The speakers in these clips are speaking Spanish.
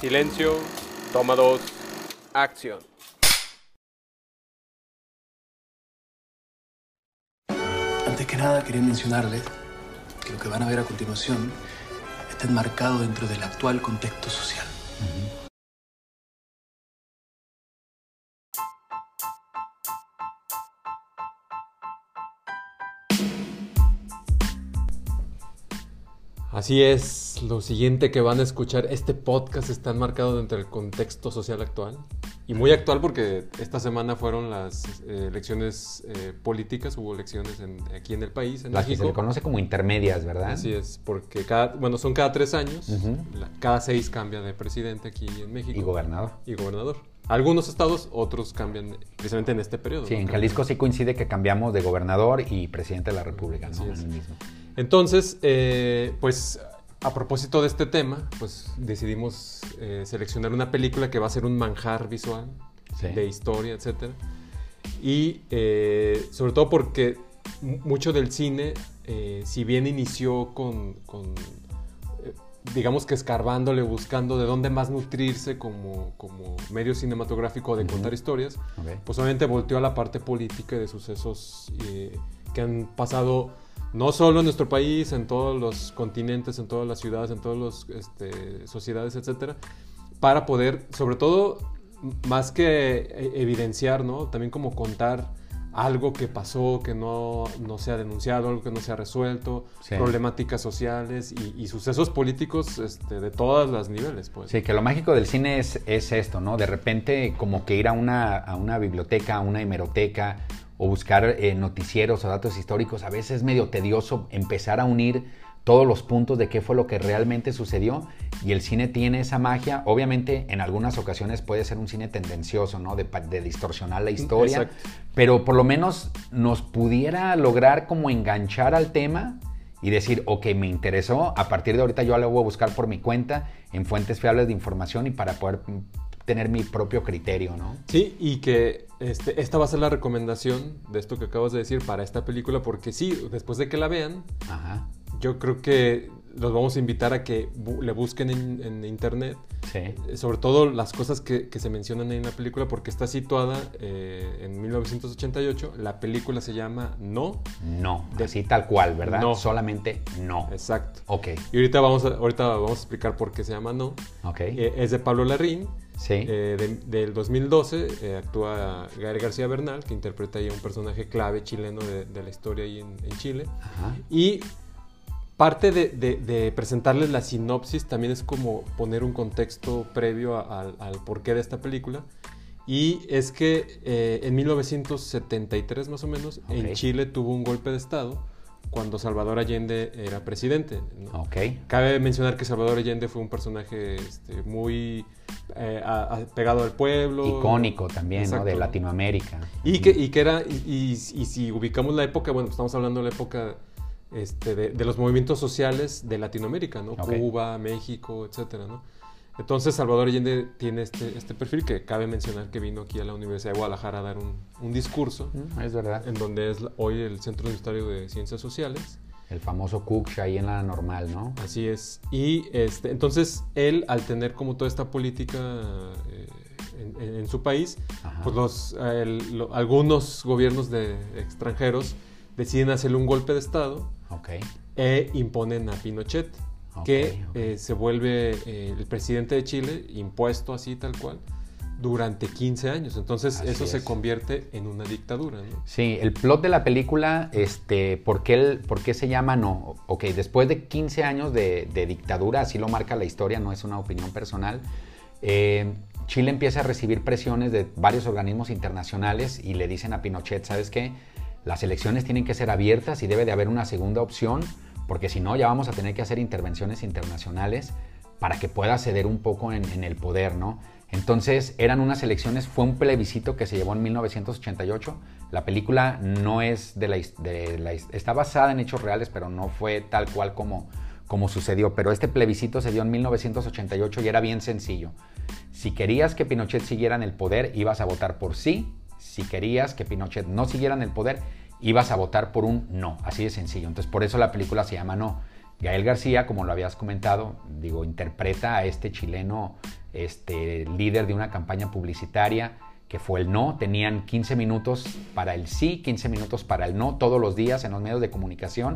Silencio, toma dos, acción. Antes que nada, quería mencionarles que lo que van a ver a continuación está enmarcado dentro del actual contexto social. Así es, lo siguiente que van a escuchar, este podcast está enmarcado dentro del contexto social actual. Y muy actual porque esta semana fueron las eh, elecciones eh, políticas, hubo elecciones en- aquí en el país, en Las que se México. le conoce como intermedias, ¿verdad? Así es, porque cada, bueno, son cada tres años, la- cada seis cambia de presidente aquí en México. Y gobernador. Y gobernador. Algunos estados, otros cambian precisamente en este periodo. Sí, ¿no? en Jalisco sí coincide que cambiamos de gobernador y presidente de la República, ¿no? Es. En el mismo. Entonces, eh, pues a propósito de este tema, pues decidimos eh, seleccionar una película que va a ser un manjar visual, Sí. de historia, etc. Y eh, sobre todo porque mu- mucho del cine, si bien inició con, con, digamos que escarbándole, buscando de dónde más nutrirse como, como medio cinematográfico de contar historias, pues obviamente volteó a la parte política y de sucesos eh, que han pasado no solo en nuestro país, en todos los continentes, en todas las ciudades, en todas las este, sociedades, etcétera, para poder, sobre todo, más que eh, evidenciar, ¿no? También como contar algo que pasó, que no, no se ha denunciado, algo que no se ha resuelto, Sí. problemáticas sociales y, y sucesos políticos este, de todos los niveles, pues. Sí, que lo mágico del cine es, es esto, ¿no? De repente como que ir a una, a una biblioteca, a una hemeroteca o buscar eh, noticieros o datos históricos, a veces es medio tedioso empezar a unir todos los puntos de qué fue lo que realmente sucedió y el cine tiene esa magia. Obviamente en algunas ocasiones puede ser un cine tendencioso, ¿no? De, distorsionar la historia, Exacto. pero por lo menos nos pudiera lograr como enganchar al tema y decir, ok, me interesó, a partir de ahorita yo lo voy a buscar por mi cuenta en fuentes fiables de información y para poder mm, tener mi propio criterio, ¿no? Sí, y que este, esta va a ser la recomendación de esto que acabas de decir para esta película, porque sí, después de que la vean, Ajá. yo creo que los vamos a invitar a que bu- le busquen en, en internet, Sí. eh, sobre todo las cosas que, que se mencionan en la película, porque está situada eh, en 1988. La película se llama No. No, De- así tal cual, ¿verdad? No. Solamente no. Exacto. Ok, Y ahorita vamos a, ahorita vamos a explicar por qué se llama No. ok. Eh, es de Pablo Larrín. Sí. Eh, de- del 2012 eh, actúa Gael García Bernal, que interpreta ahí a un personaje clave chileno de, de la historia ahí en, en Chile. Ajá. Y parte de, de- de presentarles la sinopsis también es como poner un contexto previo a- al, al porqué de esta película. Y es que eh, en 1973 más o menos en. Chile tuvo un golpe de Estado cuando Salvador Allende era presidente. ¿no? Ok. Cabe mencionar que Salvador Allende fue un personaje este, muy eh, a- a- pegado al pueblo. Icónico también, Exacto, ¿no? De Latinoamérica. Y que, y que era, y, y- y si ubicamos la época, bueno, pues estamos hablando de la época este, de, de los movimientos sociales de Latinoamérica, ¿no? Cuba, México, etcétera, ¿no? Entonces Salvador Allende tiene este, este perfil que cabe mencionar que vino aquí a la Universidad de Guadalajara a dar un, un discurso Mm, Es verdad. en donde es hoy el Centro Universitario de Ciencias Sociales. El famoso Cook ahí en la normal, ¿no? Así es. Y este, entonces él, al tener como toda esta política eh, en, en- en su país, Ajá. pues los, el- lo- algunos gobiernos de extranjeros deciden hacerle un golpe de Estado Ok. e imponen a Pinochet, Que eh, se vuelve eh, el presidente de Chile, impuesto así tal cual, durante 15 años. Entonces Así eso se convierte en una dictadura. ¿no? Sí, el plot de la película, este, ¿por qué, el- por qué se llama No? Ok, después de 15 años de, de dictadura, así lo marca la historia, no es una opinión personal, eh, Chile empieza a recibir presiones de varios organismos internacionales y le dicen a Pinochet, ¿sabes qué? Las elecciones tienen que ser abiertas y debe de haber una segunda opción, porque si no ya vamos a tener que hacer intervenciones internacionales para que pueda ceder un poco en, el poder, ¿no? Entonces eran unas elecciones, fue un plebiscito que se llevó en 1988. La película no es de la, de la está basada en hechos reales, pero no fue tal cual como, como sucedió, pero este plebiscito se dio en 1988 y era bien sencillo. Si querías que Pinochet siguiera en el poder, ibas a votar por sí. Si querías que Pinochet no siguiera en el poder, ibas a votar por un no. Así de sencillo. Entonces, por eso la película se llama No. Gael García, como lo habías comentado, digo, interpreta a este chileno, este líder de una campaña publicitaria que fue el no. Tenían 15 minutos para el sí, 15 minutos para el no todos los días en los medios de comunicación.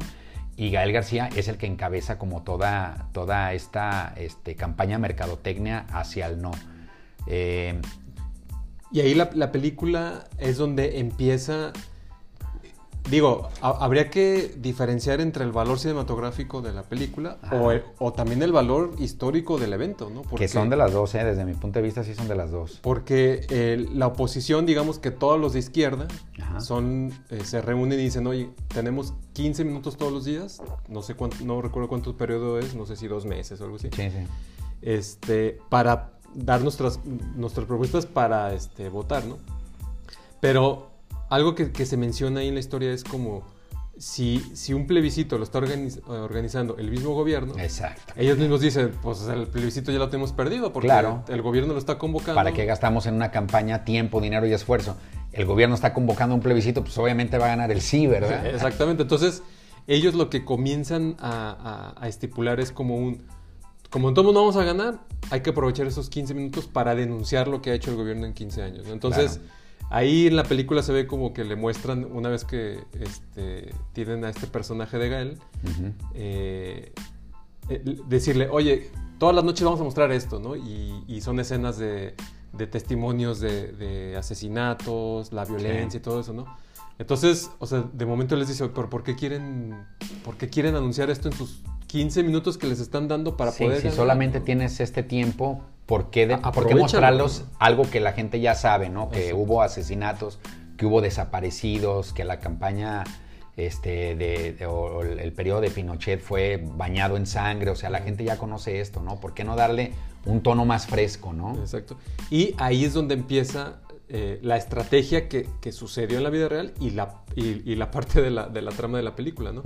Y Gael García es el que encabeza como toda, toda esta este, campaña mercadotecnia hacia el no. Eh, y ahí la, la, película es donde empieza Digo, habría que diferenciar entre el valor cinematográfico de la película o, también el valor histórico del evento, ¿no? que son de las dos, ¿eh? desde mi punto de vista sí son de las dos. Porque la oposición, digamos que todos los de izquierda son eh, se reúnen y dicen, oye, tenemos 15 minutos todos los días, no sé cuánto, no recuerdo cuánto periodo es, no sé si dos meses o algo así. Sí, sí. Este, para dar nuestras, nuestras propuestas para este, votar, ¿no? Pero algo que, se menciona ahí en la historia es como si, si un plebiscito lo está organizando el mismo gobierno, Exacto. ellos mismos dicen, pues el plebiscito ya lo tenemos perdido porque el gobierno lo está convocando. ¿Para qué gastamos en una campaña tiempo, dinero y esfuerzo? El gobierno está convocando un plebiscito, pues obviamente va a ganar el sí, ¿verdad? Exactamente. Entonces, ellos lo que comienzan a, estipular es como un, como en todo mundo vamos a ganar, hay que aprovechar esos 15 minutos para denunciar lo que ha hecho el gobierno en 15 años. Entonces... Ahí en la película se ve como que le muestran, una vez que este, tienen a este personaje de Gael, eh, eh, decirle, oye, todas las noches vamos a mostrar esto, ¿no? Y, son escenas de, testimonios de, asesinatos, la violencia y todo eso, ¿no? Entonces, o sea, de momento les dice, pero ¿por qué quieren, por qué quieren anunciar esto en sus 15 minutos que les están dando para poder... Si solamente tienes este tiempo, ¿por qué, de, mostrarlos algo que la gente ya sabe, ¿no? Que hubo asesinatos, que hubo desaparecidos, que la campaña este, de, o el periodo de Pinochet fue bañado en sangre, o sea, la gente ya conoce esto, ¿no? ¿Por qué no darle un tono más fresco, ¿no? Exacto. Y ahí es donde empieza eh, la estrategia que, sucedió en la vida real y la, y, la parte de la, de la, trama de la película, ¿no?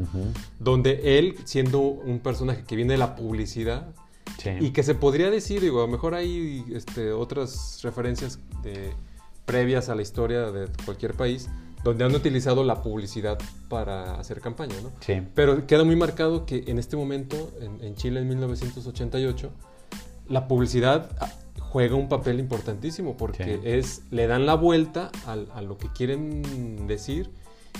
Donde él, siendo un personaje que viene de la publicidad, y que se podría decir, digo, a lo mejor hay este, otras referencias de, previas a la historia de cualquier país, donde han utilizado la publicidad para hacer campaña, ¿no? Sí. Pero queda muy marcado que en este momento, en, Chile en 1988, la publicidad juega un papel importantísimo porque es le dan la vuelta a, lo que quieren decir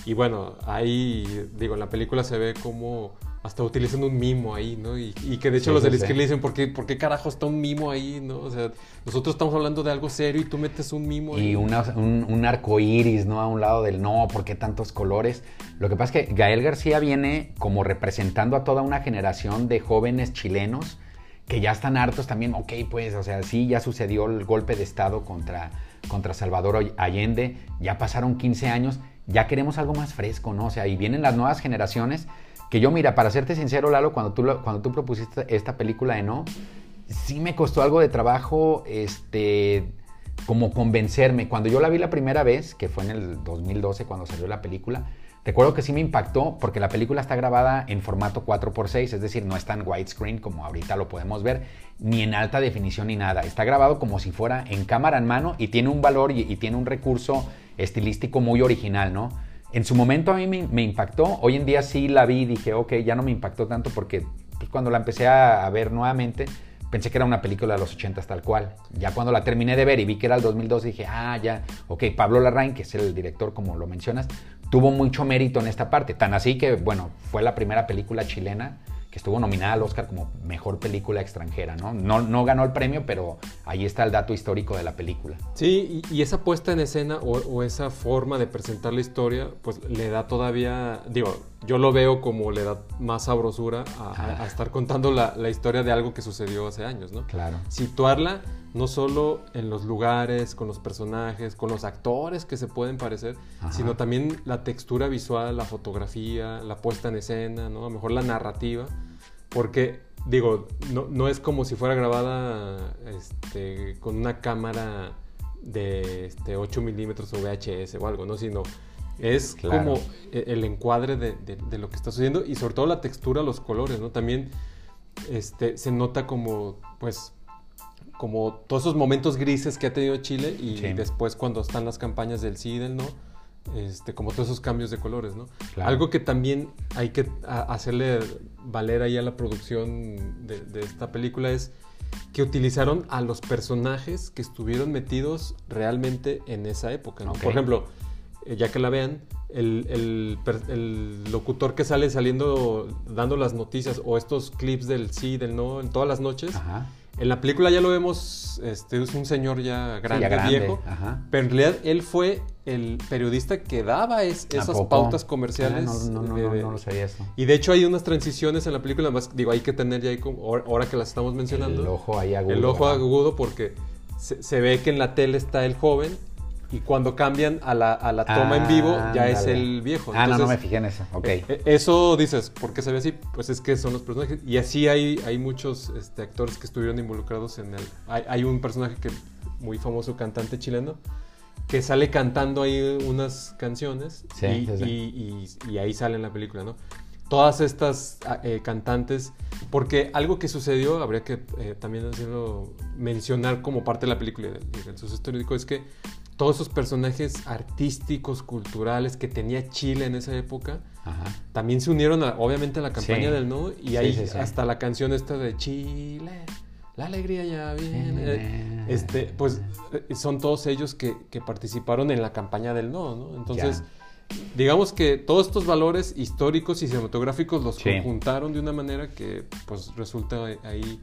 y bueno ahí digo en la película se ve como hasta utilizan un mimo ahí, ¿no? Y, que de hecho los del sí. le dicen, ¿por qué, ¿por qué carajo está un mimo ahí, ¿no? O sea, nosotros estamos hablando de algo serio y tú metes un mimo y un, un arco iris, ¿no? A un lado del no, ¿por qué tantos colores? Lo que pasa es que Gael García viene como representando a toda una generación de jóvenes chilenos que ya están hartos también, ok, pues, o sea, sí, ya sucedió el golpe de Estado contra, contra Salvador Allende, ya pasaron 15 años, ya queremos algo más fresco, ¿no? O sea, y vienen las nuevas generaciones, que yo, mira, para serte sincero, Lalo, cuando tú, cuando tú propusiste esta película de No, sí me costó algo de trabajo, este, como convencerme. Cuando yo la vi la primera vez, que fue en el 2012, cuando salió la película, Recuerdo que sí me impactó porque la película está grabada en formato 4x6, es decir, no está en widescreen como ahorita lo podemos ver, ni en alta definición ni nada. Está grabado como si fuera en cámara en mano y tiene un valor y, tiene un recurso estilístico muy original, ¿no? En su momento a mí me, impactó, hoy en día sí la vi y dije, ok, ya no me impactó tanto porque pues, cuando la empecé a, a ver nuevamente, pensé que era una película de los 80 tal cual. Ya cuando la terminé de ver y vi que era el 2012, dije, ah, ya, ok, Pablo Larraín, que es el director como lo mencionas, tuvo mucho mérito en esta parte. Tan así que, bueno, fue la primera película chilena que estuvo nominada al Oscar como mejor película extranjera, ¿no? No, ganó el premio, pero ahí está el dato histórico de la película. Sí, y, esa puesta en escena o, esa forma de presentar la historia, pues le da todavía, digo, yo lo veo como le da más sabrosura a, estar contando la, la, historia de algo que sucedió hace años, ¿no? Claro. Situarla no solo en los lugares, con los personajes, con los actores que se pueden parecer, sino también la textura visual, la fotografía, la puesta en escena, ¿no? A lo mejor la narrativa, porque digo, no, es como si fuera grabada este, con una cámara de este, 8 milímetros o VHS o algo, ¿no? Sino es como e, el encuadre de, de, lo que está sucediendo y sobre todo la textura, los colores, ¿no? También este, se nota como, pues, como todos esos momentos grises que ha tenido Chile y Sí. después cuando están las campañas del sí y del no, este, como todos esos cambios de colores, ¿no? Claro. Algo que también hay que hacerle valer ahí a la producción de, de esta película es que utilizaron a los personajes que estuvieron metidos realmente en esa época. ¿no? Por ejemplo, ya que la vean, el, el locutor que sale saliendo dando las noticias o estos clips del sí, del no, en todas las noches, Ajá. en la película ya lo vemos, este, es un señor ya grande, ya grande, viejo, ajá. pero en realidad él fue el periodista que daba es- ¿A esas pautas comerciales. Ah, no, no, de- no, no lo sabía eso. y de hecho hay unas transiciones en la película, más digo, hay que tener ya ahí como, ahora- ahora que las estamos mencionando. El ojo ahí agudo. el ojo ¿verdad? agudo porque se, se ve que en la tele está el joven y cuando cambian a la, a la toma en vivo ya es el viejo. Ah, no, no me fijé en eso. Ok. eh, Eso dices, ¿por qué se ve así? Pues es que son los personajes. Y así hay, hay muchos este, actores que estuvieron involucrados en el... Hay, hay un personaje que muy famoso, cantante chileno, que sale cantando ahí unas canciones Sí, y, sí, sí. y- y- y ahí sale en la película, ¿no? Todas estas ah, eh, cantantes, porque algo que sucedió, habría que eh, también hacerlo, mencionar como parte de la película y del suceso histórico, es que todos esos personajes artísticos, culturales que tenía Chile en esa época, Ajá. también se unieron a- obviamente a la campaña Sí. del no y Sí, ahí sí, hasta la canción esta de Chile, la alegría ya viene. Este, pues eh, son todos ellos que, que participaron en la campaña del no, ¿no? Entonces, digamos que todos estos valores históricos y cinematográficos los conjuntaron de una manera que pues resulta ahí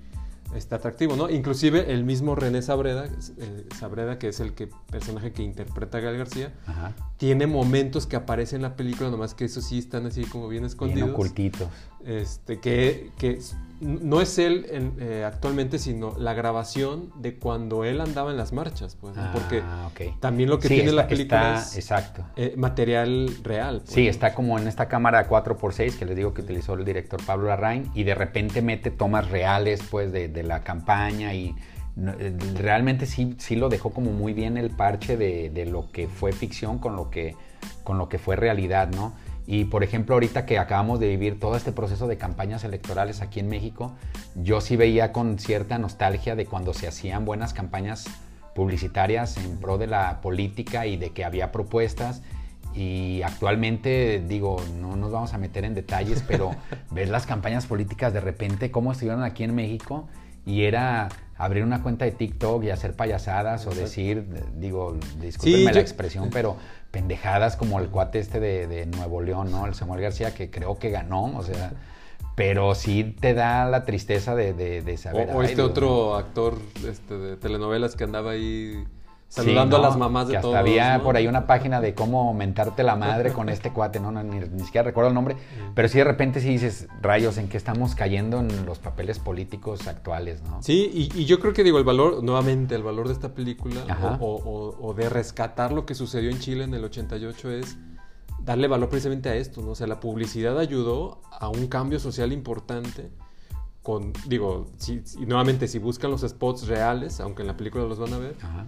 está atractivo, ¿no? Inclusive el mismo René Sabreda, eh, Sabreda que es el que, personaje que interpreta a Gael García, Ajá. tiene momentos que aparecen en la película, nomás que eso sí están así como bien Bien escondidos. ocultitos. Este, que, que no es él en- eh, actualmente, sino la grabación de cuando él andaba en las marchas, pues, porque Ah, también lo que Sí, tiene está- la película está- es Exacto. eh, material real. pues, Sí, está como en esta cámara 4x6 que les digo que utilizó el director Pablo Larraín y de repente mete tomas reales pues de, de la campaña y eh, realmente sí, sí lo dejó como muy bien el parche de, de lo que fue ficción con lo que, con lo que fue realidad, ¿no? Y por ejemplo, ahorita que acabamos de vivir todo este proceso de campañas electorales aquí en México, yo sí veía con cierta nostalgia de cuando se hacían buenas campañas publicitarias en pro de la política y de que había propuestas. Y actualmente, digo, no nos vamos a meter en detalles, pero ves las campañas políticas de repente, cómo estuvieron aquí en México, y era abrir una cuenta de TikTok y hacer payasadas o decir, digo, discúlpenme la yo- expresión, pero pendejadas como el cuate este de, de Nuevo León, ¿no? El Samuel García, que creo que ganó, o sea, pero sí te da la tristeza de, de, de saber. O, este otro actor este, de telenovelas que andaba ahí Sí, saludando ¿no? a las mamás de que hasta todos. había ¿no? por ahí una página de cómo mentarte la madre con este cuate, no, no ni, ni siquiera recuerdo el nombre, pero sí de repente sí dices, rayos, ¿en qué estamos cayendo en los papeles políticos actuales, no? Sí, y, y yo creo que digo, el valor, nuevamente, el valor de esta película o, o- o de rescatar lo que sucedió en Chile en el 88 es darle valor precisamente a esto, ¿no? O sea, la publicidad ayudó a un cambio social importante con, digo, si, si- nuevamente, si buscan los spots reales, aunque en la película los van a ver, Ajá.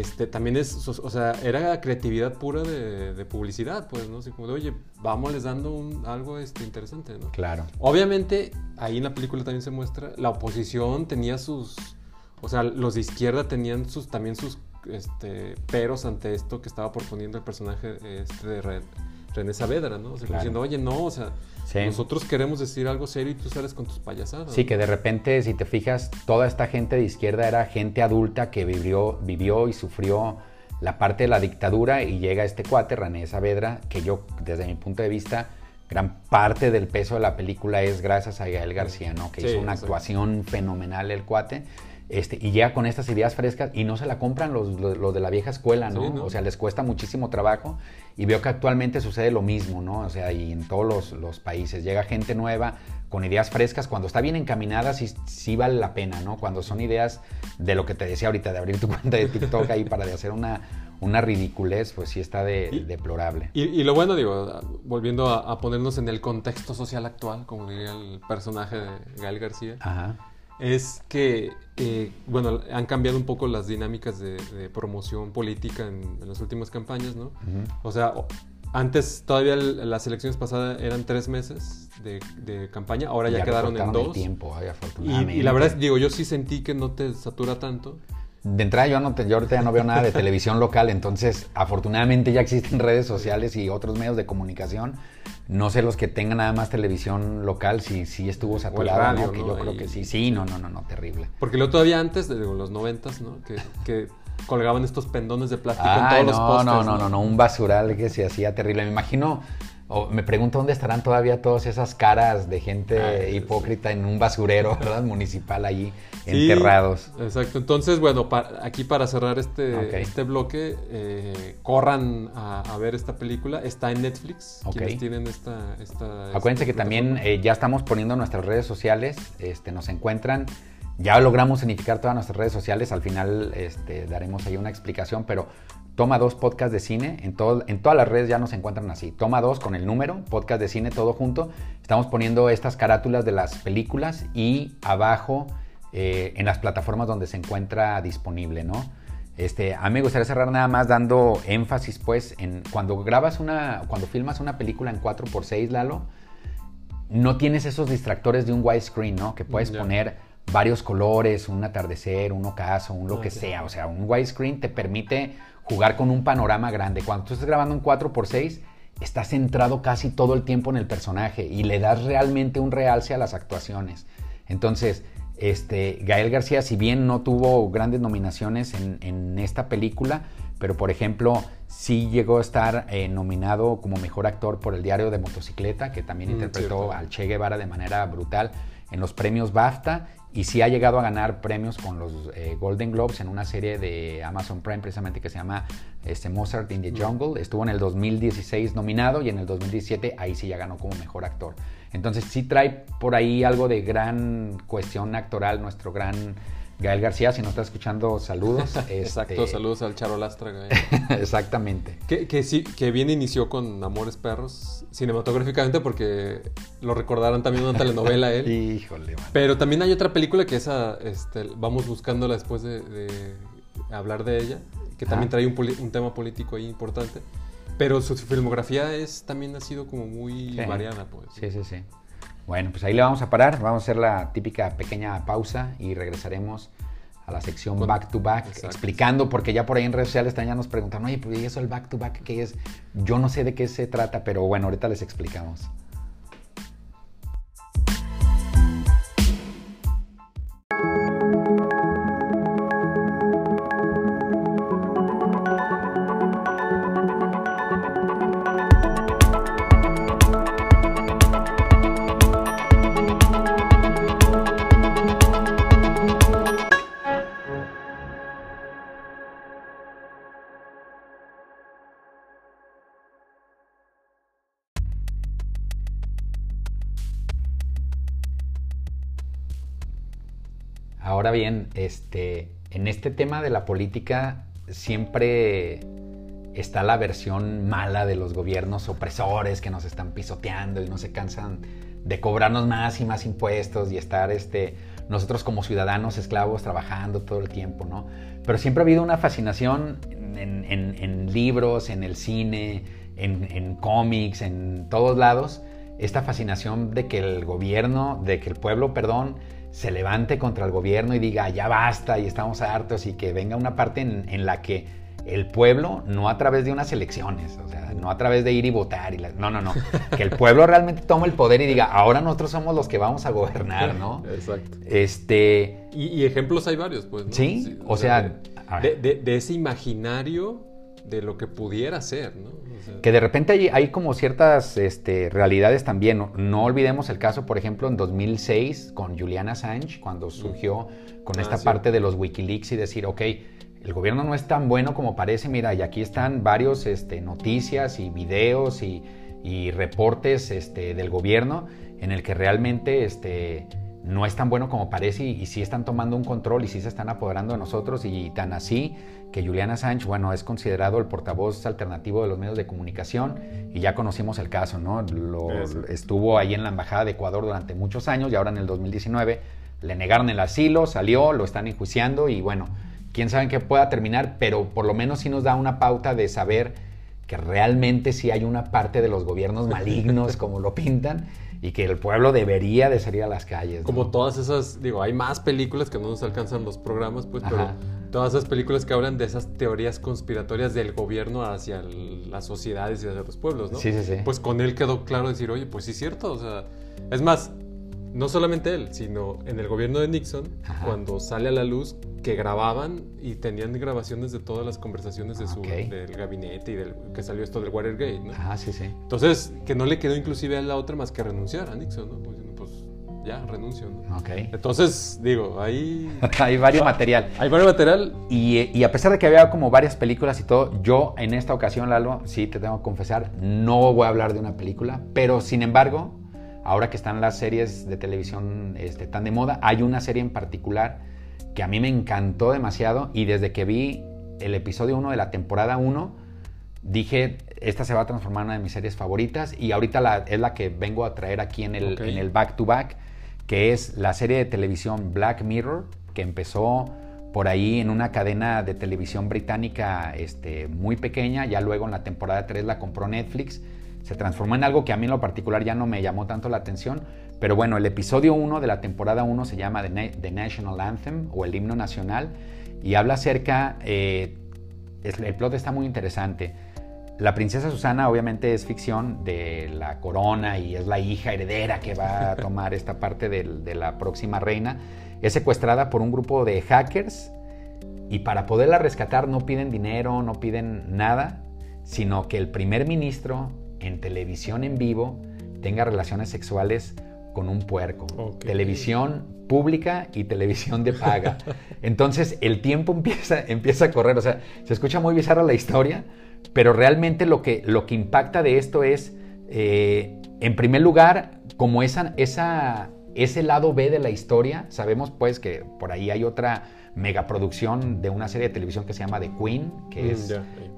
Este, también es, o sea, era creatividad pura de, de publicidad, pues, ¿no? Así como de, oye, vamos les dando un, algo este, interesante, ¿no? Claro. Obviamente, ahí en la película también se muestra, la oposición tenía sus, o sea, los de izquierda tenían sus, también sus este, peros ante esto que estaba proponiendo el personaje este, de Re- René Saavedra, ¿no? O sea, Claro. diciendo, oye, no, o sea, Sí. nosotros queremos decir algo serio y tú sales con tus payasadas. Sí, que de repente, si te fijas, toda esta gente de izquierda era gente adulta que vivió, vivió y sufrió la parte de la dictadura y llega este cuate, René Saavedra, que yo, desde mi punto de vista, gran parte del peso de la película es gracias a Gael García, ¿no? Que Sí, hizo una actuación fenomenal el cuate. Este, y llega con estas ideas frescas y no se la compran los, los- los de la vieja escuela, ¿no? Sí, ¿no? O sea, les cuesta muchísimo trabajo y veo que actualmente sucede lo mismo, ¿no? O sea, y en todos los, los países llega gente nueva con ideas frescas, cuando está bien encaminada sí, sí vale la pena, ¿no? Cuando son ideas de lo que te decía ahorita, de abrir tu cuenta de TikTok ahí para de hacer una, una ridiculez, pues sí está de, Y- deplorable. Y, y lo bueno, digo, volviendo a, a ponernos en el contexto social actual, como diría el personaje de Gael García, Ajá. Es que, eh, bueno, han cambiado un poco las dinámicas de, de promoción política en, en las últimas campañas, ¿no? O sea, Antes, todavía el- las elecciones pasadas eran tres meses de, de campaña, ahora ya, quedaron en el dos. tiempo, ay, Y, y la verdad, es- digo, yo sí sentí que no te satura tanto. De entrada yo, no te- yo ahorita ya no veo nada de televisión local, entonces afortunadamente ya existen redes sociales y otros medios de comunicación. No sé los que tengan nada más televisión local, si, si estuvo saturado, radio, ¿no? que ¿no? yo creo que sí. Sí, no, no, no, no, terrible. Porque luego todavía antes, de los noventas, ¿no? Que, que colgaban estos pendones de plástico en todos los postes. no, no, no, no, un basural que se hacía terrible. Me imagino, o me pregunto dónde estarán todavía todas esas caras de gente Ah, sí. hipócrita en un basurero, ¿verdad? Municipal allí, Enterrados. Exacto. Entonces, bueno, aquí para cerrar este, este bloque, eh, corran a, a ver esta película. Está en Netflix. Ok. Quienes tienen esta. esta Acuérdense esta que también eh, ya estamos poniendo nuestras redes sociales, este, nos encuentran, ya logramos unificar todas nuestras redes sociales, al final este, daremos ahí una explicación, pero Toma dos podcast de cine, en, todo, en todas las redes ya nos encuentran así, Toma dos con el número, podcast de cine, todo junto, estamos poniendo estas carátulas de las películas y abajo eh, en las plataformas donde se encuentra disponible, ¿no? Este, a mí me gustaría cerrar nada más dando énfasis, pues, en cuando grabas una, cuando filmas una película en 4x6, Lalo, no tienes esos distractores de un widescreen, ¿no? Que puedes poner varios colores, un atardecer, un ocaso, un lo que sea. O sea, un widescreen te permite jugar con un panorama grande. Cuando tú estás grabando en 4x6, estás centrado casi todo el tiempo en el personaje y le das realmente un realce a las actuaciones. Entonces, este, Gael García, si bien no tuvo grandes nominaciones en, en esta película, pero por ejemplo, sí llegó a estar eh, nominado como mejor actor por el diario de motocicleta, que también Mm, interpretó cierto. al Che Guevara de manera brutal en los premios BAFTA y sí ha llegado a ganar premios con los eh, Golden Globes en una serie de Amazon Prime precisamente que se llama este, Mozart in the Jungle. Estuvo en el 2016 nominado y en el 2017 ahí sí ya ganó como mejor actor. Entonces sí trae por ahí algo de gran cuestión actoral nuestro gran Gael García. Si no está escuchando, saludos. Exacto, Este, saludos al Charo Lastra. Exactamente. que, que sí, que bien inició con Amores Perros cinematográficamente porque lo recordaron también en una telenovela él. Híjole, man. Pero también hay otra película que esa, este, vamos buscándola después de, de hablar de ella, que también Ah. trae un, un tema político ahí importante. Pero su filmografía es, también ha sido como muy Sí. variada, pues. Sí, sí, sí. Bueno, pues ahí le vamos a parar. Vamos a hacer la típica pequeña pausa y regresaremos a la sección Con- back to back, Exacto. explicando, porque ya por ahí en redes sociales también ya nos preguntan, oye, pues ¿y eso el back to back qué es? Yo no sé de qué se trata, pero bueno, ahorita les explicamos. Ahora bien, este, en este tema de la política siempre está la versión mala de los gobiernos opresores que nos están pisoteando y no se cansan de cobrarnos más y más impuestos y estar este, nosotros como ciudadanos esclavos trabajando todo el tiempo, ¿no? Pero siempre ha habido una fascinación en, libros, en el cine, en, en cómics, en todos lados, esta fascinación de que el gobierno, de que el pueblo, perdón, se levante contra el gobierno y diga ya basta y estamos hartos y que venga una parte en, en la que el pueblo, no a través de unas elecciones, o sea, no a través de ir y votar, y la- no, no, no, que el pueblo realmente tome el poder y diga, ahora nosotros somos los que vamos a gobernar, ¿no? Exacto. Este, Y, y ejemplos hay varios, pues. ¿no? Sí, o sea, de ese imaginario de lo que pudiera ser, ¿no? O sea, Que de repente hay, hay como ciertas este, realidades también. No, no olvidemos el caso, por ejemplo, en 2006 con Julian Assange, cuando surgió con Ah, esta sí. parte de los Wikileaks y decir, ok, el gobierno no es tan bueno como parece, mira, y aquí están varios este, noticias y videos y, y reportes este, del gobierno en el que realmente este, no es tan bueno como parece y, y sí están tomando un control y sí se están apoderando de nosotros y tan así que Julian Assange, bueno, es considerado el portavoz alternativo de los medios de comunicación y ya conocimos el caso, ¿no? Lo- estuvo ahí en la Embajada de Ecuador durante muchos años y ahora en el 2019 le negaron el asilo, salió, lo están enjuiciando y bueno, quién sabe en qué pueda terminar, pero por lo menos sí nos da una pauta de saber que realmente sí hay una parte de los gobiernos malignos como lo pintan y que el pueblo debería de salir a las calles. ¿no? Como todas esas, digo, hay más películas que no nos alcanzan los programas, pues, pero Ajá. todas esas películas que hablan de esas teorías conspiratorias del gobierno hacia el- las sociedades y hacia los pueblos, ¿no? Sí, sí, sí. Pues con él quedó claro decir, oye, pues sí es cierto, o sea, es más, no solamente él, sino en el gobierno de Nixon, Ajá. cuando sale a la luz que grababan y tenían grabaciones de todas las conversaciones de su, Ok. del gabinete y del que salió esto del Watergate, ¿no? Ajá, sí, sí. Entonces, que no le quedó inclusive a la otra más que renunciar a Nixon, ¿no? Pues, pues ya, renuncio, ¿no? Ok. Entonces, digo, ahí hay varios material. hay varios material. Y, y a pesar de que había como varias películas y todo, yo en esta ocasión, Lalo, sí te tengo que confesar, no voy a hablar de una película, pero sin embargo, ahora que están las series de televisión este, tan de moda, hay una serie en particular que a mí me encantó demasiado y desde que vi el episodio 1 de la temporada 1, dije, esta se va a transformar en una de mis series favoritas y ahorita la- es la que vengo a traer aquí en el, Ok. en el back to back, que es la serie de televisión Black Mirror, que empezó por ahí en una cadena de televisión británica este, muy pequeña, ya luego en la temporada 3 la compró Netflix, se transformó en algo que a mí en lo particular ya no me llamó tanto la atención, pero bueno, el episodio 1 de la temporada 1 se llama The, Na- The National Anthem o el himno nacional y habla acerca, eh, el plot está muy interesante. La princesa Susana obviamente es ficción de la corona y es la hija heredera que va a tomar esta parte del- de la próxima reina. Es secuestrada por un grupo de hackers y para poderla rescatar no piden dinero, no piden nada, sino que el primer ministro en televisión en vivo tenga relaciones sexuales con un puerco. Televisión pública y televisión de paga. Entonces el tiempo empieza, empieza a correr. O sea, se escucha muy bizarra la historia, pero realmente lo que, lo que impacta de esto es, eh, en primer lugar, como esa, esa, ese lado B de la historia, sabemos pues que por ahí hay otra megaproducción de una serie de televisión que se llama The Queen, que Mm,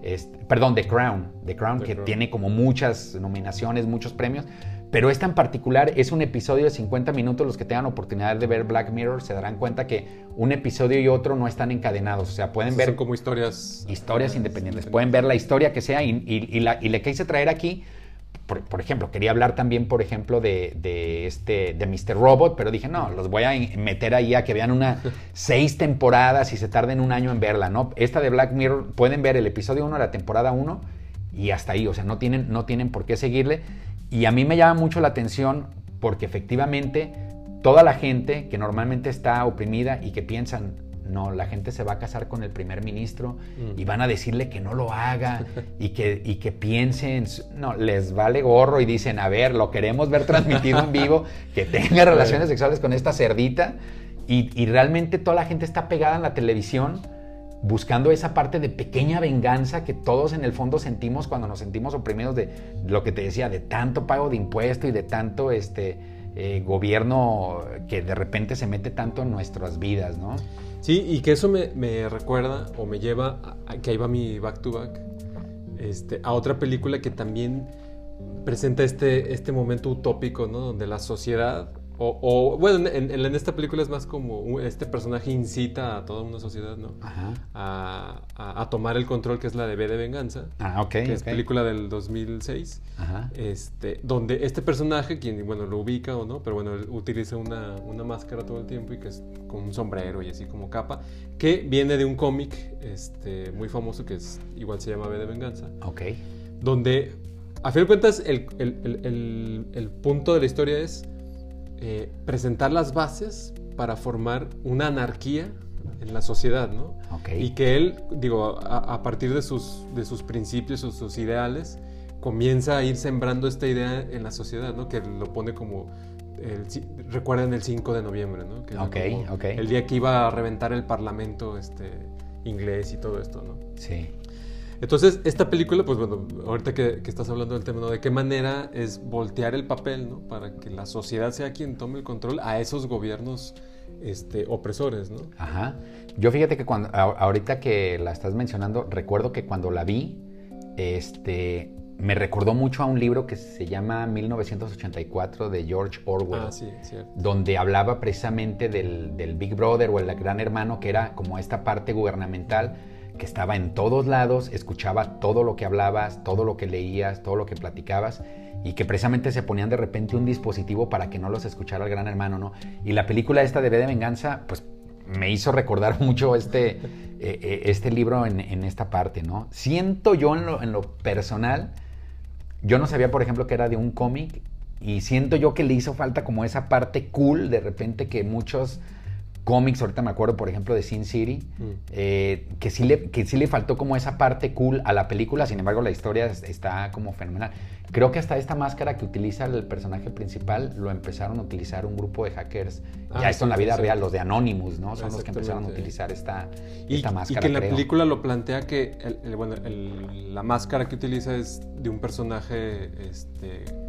es, perdón, The Crown, The Crown, The que Crown. tiene como muchas nominaciones, muchos premios, pero esta en particular es un episodio de 50 minutos, los que tengan oportunidad de ver Black Mirror se darán cuenta que un episodio y otro no están encadenados, o sea, pueden ver Son como historias. historias eh, independientes. Pueden ver la historia que sea y, y- y la, y le quise traer aquí, por, por ejemplo, quería hablar también, por ejemplo, de, de este, de Mr. Robot, pero dije, no, los voy a meter ahí a que vean una seis temporadas y se tarden un año en verla, ¿no? Esta de Black Mirror, pueden ver el episodio 1 de la temporada 1 y hasta ahí, o sea, no tienen, no tienen por qué seguirle. Y a mí me llama mucho la atención porque efectivamente toda la gente que normalmente está oprimida y que piensan, no, la gente se va a casar con el primer ministro Mm. y van a decirle que no lo haga y que, y que piensen, no, les vale gorro y dicen, a ver, lo queremos ver transmitido en vivo, que tenga relaciones sexuales con esta cerdita y, y realmente toda la gente está pegada en la televisión buscando esa parte de pequeña venganza que todos en el fondo sentimos cuando nos sentimos oprimidos de lo que te decía, de tanto pago de impuesto y de tanto este eh, gobierno que de repente se mete tanto en nuestras vidas, ¿no? Sí, y que eso me, me recuerda o me lleva a, a que ahí va mi back to back este, a otra película que también presenta este, este momento utópico, ¿no? Donde la sociedad, o, o, bueno, en, esta película es más como este personaje incita a toda una sociedad, ¿no? Ajá. A, a- a tomar el control, que es la de B de Venganza, Ah, ok. que es ok. película del 2006. Ajá. Este, donde este personaje, quien bueno lo ubica o no, pero bueno, él utiliza una, una máscara todo el tiempo y que es con un sombrero y así como capa, que viene de un cómic este, muy famoso que es igual se llama B de Venganza, Ok. donde a fin de cuentas el, el- el- el- el punto de la historia es eh, presentar las bases para formar una anarquía en la sociedad, ¿no? Ok. Y que él, digo, a, a partir de sus, de sus principios o sus ideales, comienza a ir sembrando esta idea en la sociedad, ¿no? Que lo pone como, el, recuerdan el 5 de noviembre, ¿no? Que era Ok, como ok. El día que iba a reventar el parlamento este, inglés y todo esto, ¿no? Sí. Entonces, esta película, pues bueno, ahorita que, que estás hablando del tema, ¿no? De qué manera es voltear el papel, ¿no? Para que la sociedad sea quien tome el control a esos gobiernos este, opresores, ¿no? Ajá. Yo fíjate que cuando ahorita que la estás mencionando, recuerdo que cuando la vi, este, me recordó mucho a un libro que se llama 1984 de George Orwell. Ah, sí, donde hablaba precisamente del, del Big Brother o el gran hermano, que era como esta parte gubernamental que estaba en todos lados, escuchaba todo lo que hablabas, todo lo que leías, todo lo que platicabas y que precisamente se ponían de repente un dispositivo para que no los escuchara el gran hermano, ¿no? Y la película esta de B de Venganza, pues me hizo recordar mucho este, eh, eh, este libro en, esta parte, ¿no? Siento yo lo, en lo personal, yo no sabía, por ejemplo, que era de un cómic y siento yo que le hizo falta como esa parte cool, de repente que muchos cómics, ahorita me acuerdo por ejemplo de Sin City, mm. eh, que, sí le, que sí le faltó como esa parte cool a la película, sin embargo la historia está como fenomenal. Creo que hasta esta máscara que utiliza el personaje principal lo empezaron a utilizar un grupo de hackers, ah, ya esto en la vida real, los de Anonymous, ¿no? Son los que empezaron a utilizar esta, esta máscara. Y que en la película lo plantea que bueno, la máscara que utiliza es de un personaje... Este,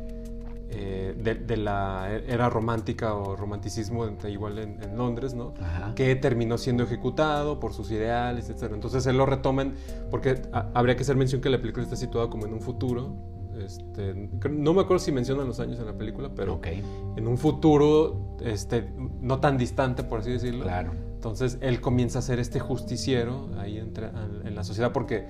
eh, de, la era romántica o romanticismo igual en, Londres, ¿no? Que terminó siendo ejecutado por sus ideales, etc. Entonces él lo retoman, porque habría que hacer mención que la película está situada como en un futuro. Este, no me acuerdo si mencionan los años en la película, pero en un futuro este, no tan distante, por así decirlo. Claro. Entonces él comienza a ser este justiciero ahí entre, en la sociedad, porque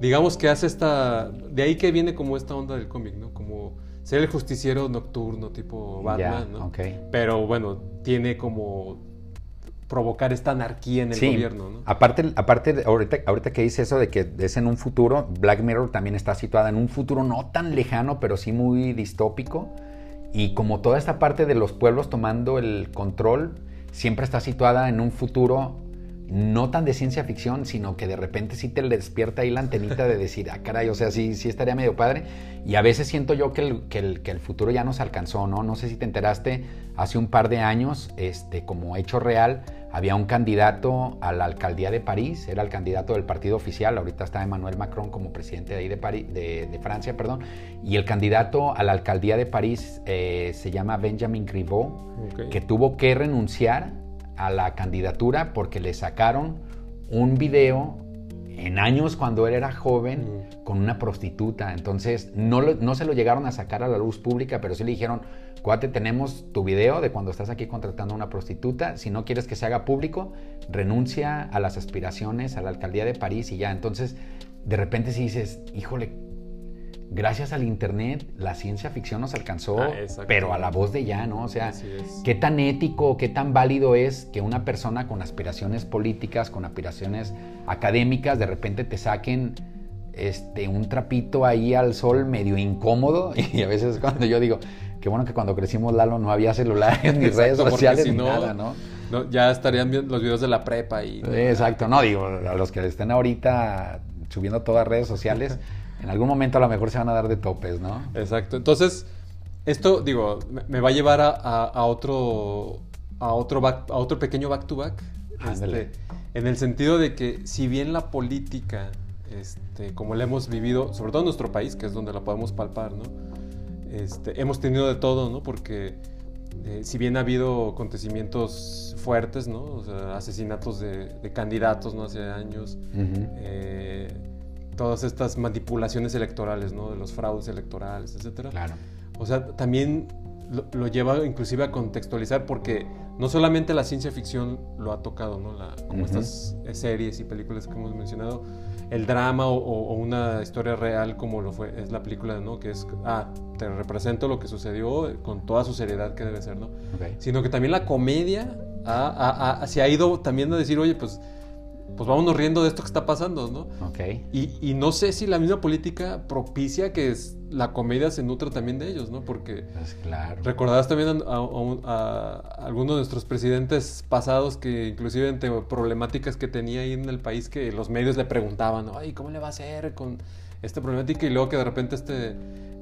digamos que hace esta... De ahí que viene como esta onda del cómic, ¿no? Como ser el justiciero nocturno tipo Batman, ¿no? Pero bueno, tiene como provocar esta anarquía en el gobierno, ¿no? Aparte, aparte ahorita, ahorita que dice eso de que es en un futuro, Black Mirror también está situada en un futuro no tan lejano, pero sí muy distópico. Y como toda esta parte de los pueblos tomando el control, siempre está situada en un futuro no tan de ciencia ficción, sino que de repente sí te despierta ahí la antenita de decir, ah, caray, o sea, sí, sí estaría medio padre. Y a veces siento yo que el, que el, que el futuro ya nos alcanzó, ¿no? No sé si te enteraste, hace un par de años, este, como hecho real, había un candidato a la alcaldía de París, era el candidato del partido oficial, ahorita está Emmanuel Macron como presidente de ahí de, París, de, Francia, perdón, y el candidato a la alcaldía de París eh, se llama Benjamin Griveaux, que tuvo que renunciar a la candidatura porque le sacaron un video en años cuando él era joven mm. con una prostituta. Entonces no, no se lo llegaron a sacar a la luz pública, pero sí le dijeron, cuate, tenemos tu video de cuando estás aquí contratando a una prostituta. Si no quieres que se haga público, renuncia a las aspiraciones a la alcaldía de París y ya. Entonces, de repente si dices, híjole, gracias al Internet la ciencia ficción nos alcanzó, ah, pero a la voz de ya, ¿no? O sea, qué tan ético, qué tan válido es que una persona con aspiraciones políticas, con aspiraciones académicas, de repente te saquen este, un trapito ahí al sol medio incómodo y a veces cuando yo digo, qué bueno que cuando crecimos Lalo no había celulares ni redes sociales ni nada, ¿no? Ya estarían viendo los videos de la prepa y... Exacto, no, digo, a los que estén ahorita subiendo todas redes sociales, en algún momento a lo mejor se van a dar de topes, ¿no? Exacto. Entonces, esto, digo, me va a llevar a, otro a otro, a otro pequeño back to back. Este, en el sentido de que si bien la política, este, como la hemos vivido, sobre todo en nuestro país, que es donde la podemos palpar, ¿no? Este, hemos tenido de todo, ¿no? Porque eh, si bien ha habido acontecimientos fuertes, ¿no? O sea, asesinatos de, candidatos, ¿no? Hace años, todas estas manipulaciones electorales, ¿no? De los fraudes electorales, etcétera. Claro. O sea, también lo, lleva inclusive a contextualizar porque no solamente la ciencia ficción lo ha tocado, ¿no? La, como estas series y películas que hemos mencionado, el drama o, una historia real como lo fue, es la película, ¿no? Que es, ah, te represento lo que sucedió con toda su seriedad que debe ser, ¿no? Sino que también la comedia se ha ido también a decir, oye, pues pues vámonos riendo de esto que está pasando, ¿no? Ok. Y, no sé si la misma política propicia que la comedia se nutra también de ellos, ¿no? Porque pues claro. recordarás también a, algunos de nuestros presidentes pasados que inclusive entre problemáticas que tenía ahí en el país que los medios le preguntaban, ay, ¿cómo le va a hacer con esta problemática? Y luego que de repente este,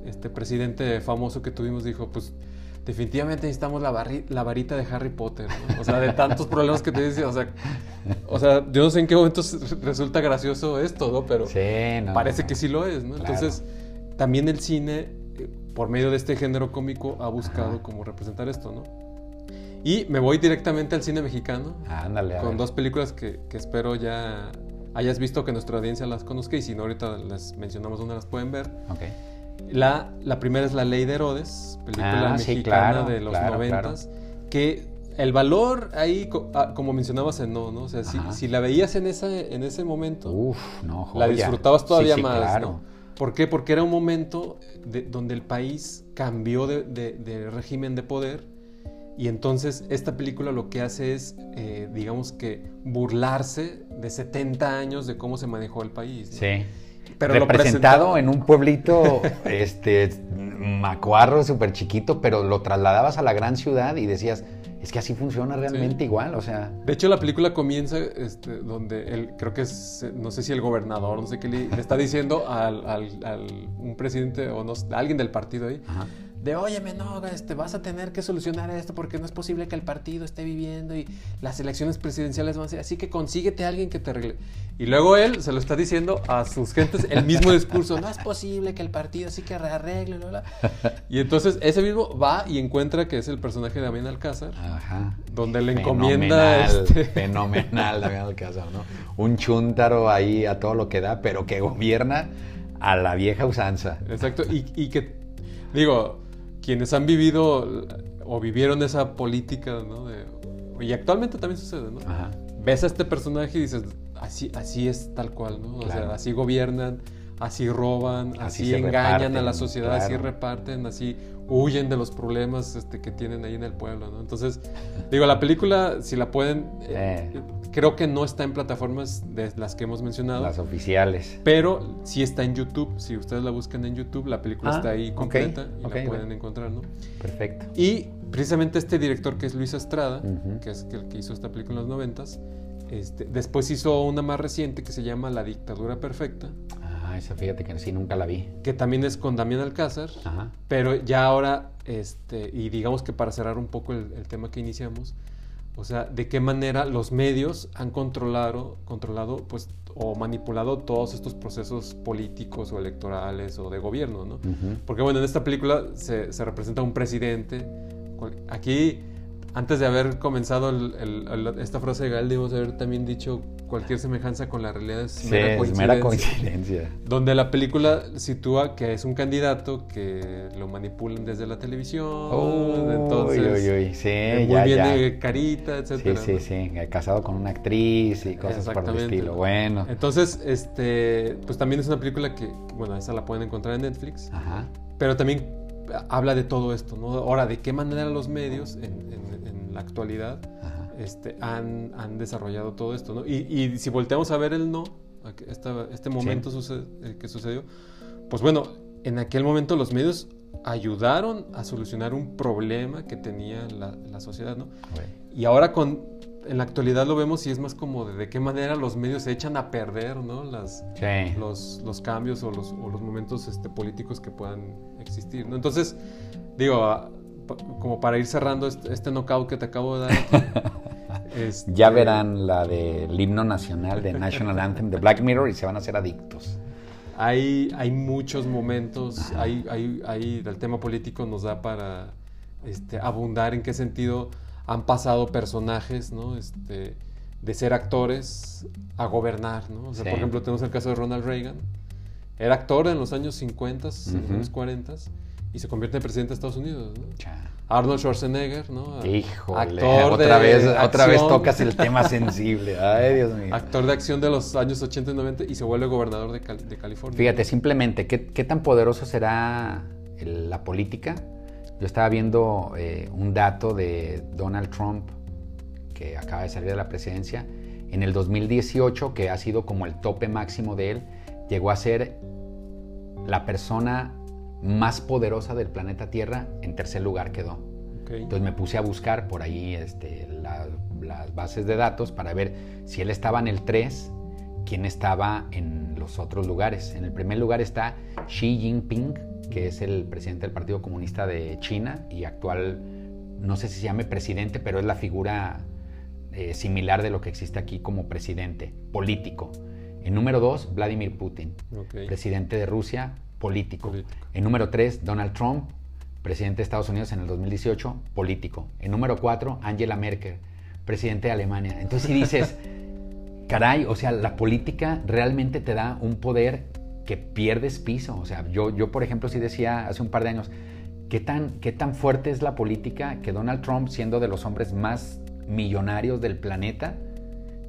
este presidente famoso que tuvimos dijo, pues definitivamente necesitamos la, la varita de Harry Potter, ¿no? O sea, de tantos problemas que te dice, o sea, o sea, yo no sé en qué momento resulta gracioso esto, ¿no? Pero parece que sí lo es, ¿no? Entonces, también el cine, eh, por medio de este género cómico, ha buscado como representar esto, ¿no? Y me voy directamente al cine mexicano. Ándale. Con dos películas que, que, espero ya hayas visto, que nuestra audiencia las conozca y si no, ahorita les mencionamos dónde las pueden ver. Ok. La, la primera es La Ley de Herodes, película ah, mexicana de los noventas, que el valor ahí, ah, como mencionabas en no, ¿no? O sea, si, si la veías en, esa, en ese momento, Uf, no, la disfrutabas todavía Sí, sí, más, claro. ¿no? ¿Por qué? Porque era un momento de- donde el país cambió de, de- de régimen de poder y entonces esta película lo que hace es, eh, digamos que, burlarse de 70 años de cómo se manejó el país. ¿no? Sí. Pero representado en un pueblito este macuarro, súper chiquito, pero lo trasladabas a la gran ciudad y decías, es que así funciona realmente Sí. igual, o sea, De hecho, la película comienza este, donde él, creo que es, no sé si el gobernador, no sé qué, le, le está diciendo al, al- al- un presidente o no, a alguien del partido ahí, ajá. De óyeme, no, este, vas a tener que solucionar esto porque no es posible que el partido esté viviendo y las elecciones presidenciales van a ser así que consíguete a alguien que te arregle. Y luego él se lo está diciendo a sus gentes el mismo discurso, no es posible que el partido sí que arregle, bla, bla. Y entonces ese mismo va y encuentra que es el personaje de Damián Alcázar, Ajá. donde le encomienda... Fenomenal, este, fenomenal, Damián Alcázar, ¿no? Un chúntaro ahí a todo lo que da, pero que gobierna a la vieja usanza. Exacto, y, y que, digo, quienes han vivido o vivieron esa política, ¿no? De- y actualmente también sucede, ¿no? Ajá. Ves a este personaje y dices, así, así es tal cual, ¿no? O sea, así gobiernan, así roban, Así engañan a la sociedad, así reparten, así huyen de los problemas este, que tienen ahí en el pueblo, ¿no? Entonces, digo, la película, si la pueden, eh, Eh. creo que no está en plataformas de las que hemos mencionado. Las oficiales. Pero sí está en YouTube. Si ustedes la buscan en YouTube, la película Ah, está ahí completa y la pueden bueno. encontrar, ¿no? Perfecto. Y precisamente este director que es Luis Estrada, que es el que hizo esta película en los noventas, este, después hizo una más reciente que se llama La dictadura perfecta, Ah, esa fíjate que sí, nunca la vi. que también es con Damián Alcázar, Ajá. pero ya ahora, este, y digamos que para cerrar un poco el, el tema que iniciamos, o sea, de qué manera los medios han controlado, controlado pues, o manipulado todos estos procesos políticos o electorales o de gobierno, ¿no? Ujú. Porque bueno, en esta película se, se representa un presidente. Aquí, antes de haber comenzado el- el- el- esta frase de Gael, debemos haber también dicho cualquier semejanza con la realidad es Sí, mera es mera coincidencia. coincidencia. Donde la película sitúa que es un candidato que lo manipulan desde la televisión. entonces, uy, uy, uy. Sí, muy ya, bien ya. de carita, Sí, etcétera. sí, ¿no? sí. eh, Casado con una actriz y cosas por el estilo. Bueno. Entonces, este, pues también es una película que, bueno, esa la pueden encontrar en Netflix. Ajá. Pero también habla de todo esto, ¿no? Ahora, de qué manera los medios en, en- en la actualidad este, han, han desarrollado todo esto, ¿no? Y, y si volteamos a ver el no, esta- este momento suce- eh, que sucedió, pues bueno, en aquel momento los medios ayudaron a solucionar un problema que tenía la, la sociedad, ¿no? Y ahora con, en la actualidad lo vemos y es más como de, de qué manera los medios se echan a perder, ¿no? Las, Sí. los, los cambios o los, o los momentos este, políticos que puedan existir. ¿no? Entonces, digo, ah, como para ir cerrando este, este knockout que te acabo de dar. este, Ya verán la del himno nacional de National Anthem de Black Mirror y se van a hacer adictos. Hay, hay muchos momentos, hay, hay, hay- el tema político nos da para este, abundar en qué sentido han pasado personajes, ¿no? Este, de ser actores a gobernar, ¿no? O sea, Sí. por ejemplo, tenemos el caso de Ronald Reagan. Era actor en los años 50, en los años 40 y se convierte en presidente de Estados Unidos, ¿no? Arnold Schwarzenegger, ¿no? Híjole, Actor otra de vez, otra vez tocas el tema sensible. Ay, Dios mío. Actor de acción de los años 80 y 90 y se vuelve gobernador de, Cal- de California. Fíjate, simplemente, ¿qué, qué tan poderoso será el- la política? Yo estaba viendo eh, un dato de Donald Trump, que acaba de salir de la presidencia. En el 2018, que ha sido como el tope máximo de él, llegó a ser la persona más poderosa del planeta Tierra, en tercer lugar quedó. Ok. Entonces me puse a buscar por ahí este, la- las bases de datos para ver si él estaba en el 3, quién estaba en los otros lugares. En el primer lugar está Xi Jinping, que es el presidente del Partido Comunista de China y actual, no sé si se llame presidente, pero es la figura eh, similar de lo que existe aquí como presidente político. En número 2, Vladimir Putin, presidente de Rusia, político. Político. En número 3, Donald Trump, presidente de Estados Unidos en el 2018, político. En número 4, Angela Merkel, presidente de Alemania. Entonces si dices, caray, o sea, la política realmente te da un poder que pierdes piso. O sea, yo, yo por ejemplo, sí decía hace un par de años, ¿qué tan, ¿qué tan fuerte es la política que Donald Trump, siendo de los hombres más millonarios del planeta,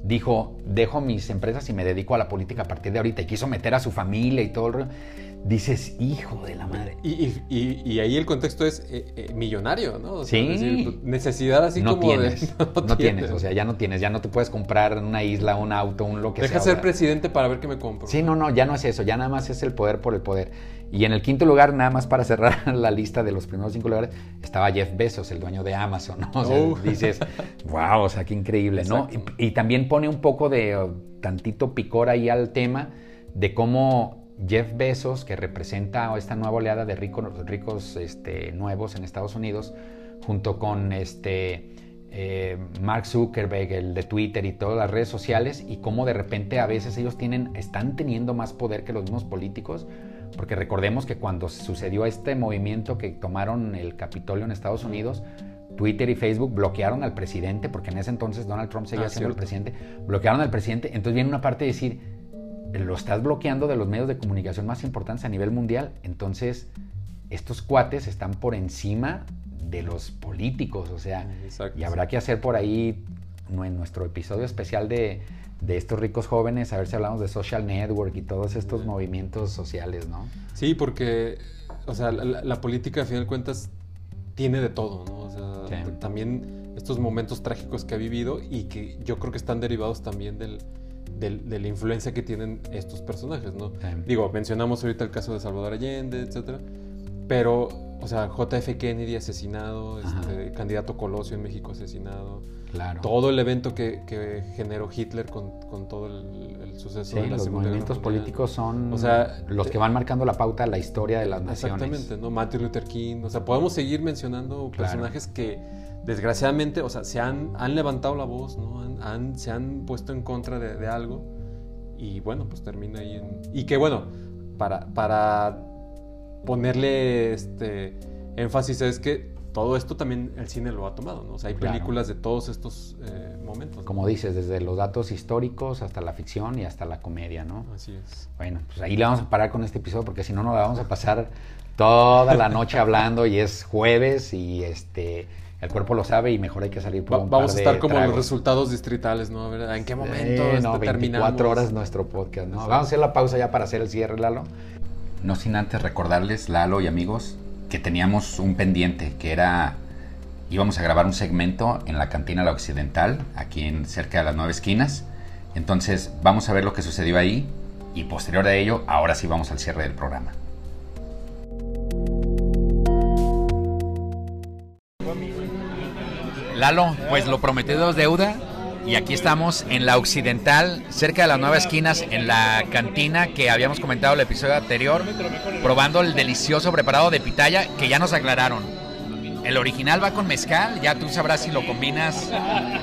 dijo, dejo mis empresas y me dedico a la política a partir de ahorita, y quiso meter a su familia y todo el dices, hijo de la madre. Y, ahí el contexto es eh, eh, millonario, ¿no? sí. necesidad así no como tienes, No, tienes. o sea, ya no tienes, ya no te puedes comprar una isla, un auto, un lo que sea. Deja ser presidente para ver qué me compro. Sí, no, no, ya no es eso, ya nada más es el poder por el poder. Y en el quinto lugar, nada más para cerrar la lista de los primeros cinco lugares, estaba Jeff Bezos, el dueño de Amazon, ¿no? O sea, dices, wow, o sea, qué increíble, ¿no? Y, y también pone un poco de tantito picor ahí al tema de cómo Jeff Bezos, que representa esta nueva oleada de ricos, ricos este, nuevos en Estados Unidos, junto con este, eh, Mark Zuckerberg, el de Twitter y todas las redes sociales, y cómo de repente a veces ellos tienen, están teniendo más poder que los mismos políticos, porque recordemos que cuando sucedió este movimiento que tomaron el Capitolio en Estados Unidos, Twitter y Facebook bloquearon al presidente, porque en ese entonces Donald Trump seguía ah, siendo el presidente, bloquearon al presidente, entonces viene una parte de decir, lo estás bloqueando de los medios de comunicación más importantes a nivel mundial. Entonces, estos cuates están por encima de los políticos, o sea, y habrá que hacer por ahí en nuestro episodio especial de, estos ricos jóvenes, a ver si hablamos de social network y todos estos movimientos sociales, ¿no? Sí, porque, o sea, la, política, a final de cuentas, tiene de todo, ¿no? O sea, también estos momentos trágicos que ha vivido y que yo creo que están derivados también del, de, la influencia que tienen estos personajes, ¿no? Digo, mencionamos ahorita el caso de Salvador Allende, etcétera, pero, o sea, JF Kennedy asesinado, este, candidato Colosio en México asesinado, claro. todo el evento que, que generó Hitler con, con todo el, suceso de la los movimientos políticos son o sea, los que van marcando la pauta de la historia de las naciones. Exactamente, ¿no? Martin Luther King, o sea, podemos seguir mencionando personajes que desgraciadamente, o sea, se han, han levantado la voz, ¿no? Han, se han puesto en contra de, algo y bueno, pues termina ahí en... Y que bueno, para, para ponerle este énfasis es que todo esto también el cine lo ha tomado, ¿no? O sea, hay películas de todos estos eh, momentos. Como dices, desde los datos históricos hasta la ficción y hasta la comedia, ¿no? Así es. Bueno, pues ahí le vamos a parar con este episodio porque si no nos la vamos a pasar toda la noche hablando y es jueves y este el cuerpo lo sabe y mejor hay que salir por un Vamos a estar como los resultados distritales, ¿no? A ver, ¿en qué momento eh, no, 24 horas nuestro podcast, ¿no? Vamos a hacer la pausa ya para hacer el cierre, Lalo. No sin antes recordarles, Lalo y amigos, que teníamos un pendiente, que era... Íbamos a grabar un segmento en la cantina La Occidental, aquí en cerca de las nueve esquinas. Entonces, vamos a ver lo que sucedió ahí y posterior a ello, ahora sí vamos al cierre del programa. Lalo, pues lo prometido es deuda y aquí estamos en la Occidental, cerca de las nueve esquinas, en la cantina que habíamos comentado el episodio anterior, probando el delicioso preparado de pitaya que ya nos aclararon. El original va con mezcal, ya tú sabrás si lo combinas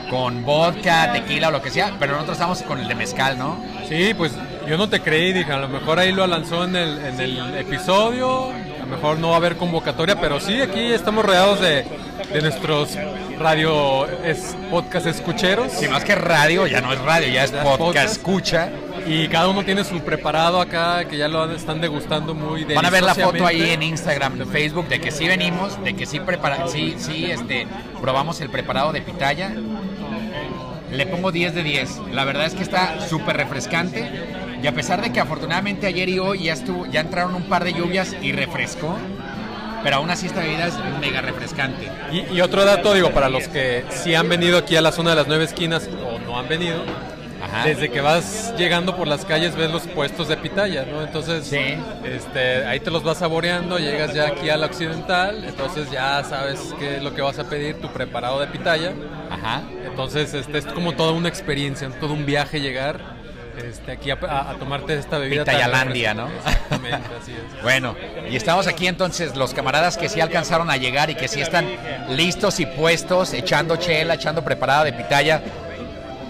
con vodka, tequila o lo que sea, pero nosotros estamos con el de mezcal, ¿no? Sí, pues yo no te creí, dije, a lo mejor ahí lo lanzó en el, en el episodio, a lo mejor no va a haber convocatoria, pero sí, aquí estamos rodeados de, de nuestros radio es podcast escucheros. Sí, más que radio, ya no es radio, ya es podcast, escucha. Y cada uno tiene su preparado acá, que ya lo están degustando muy Van a ver la foto ahí en Instagram, en Facebook, de que sí venimos, de que sí, prepara, sí, sí este, probamos el preparado de pitaya. Le pongo 10 de 10. La verdad es que está súper refrescante. Y a pesar de que afortunadamente ayer y hoy ya, estuvo, ya entraron un par de lluvias y refrescó, pero aún así esta bebida es mega refrescante. Y, otro dato, digo, para los que sí han venido aquí a la zona de las nueve esquinas o no han venido, desde que vas llegando por las calles ves los puestos de pitaya, ¿no? Entonces, este, ahí te los vas saboreando, llegas ya aquí a la occidental, entonces ya sabes qué es lo que vas a pedir, tu preparado de pitaya. Ajá. Entonces, este es como toda una experiencia, todo un viaje llegar este, aquí a, tomarte esta bebida. Pitayalandia, ¿no? Exactamente, así es. bueno, y estamos aquí entonces, los camaradas que sí alcanzaron a llegar y que sí están listos y puestos, echando chela, echando preparada de pitaya.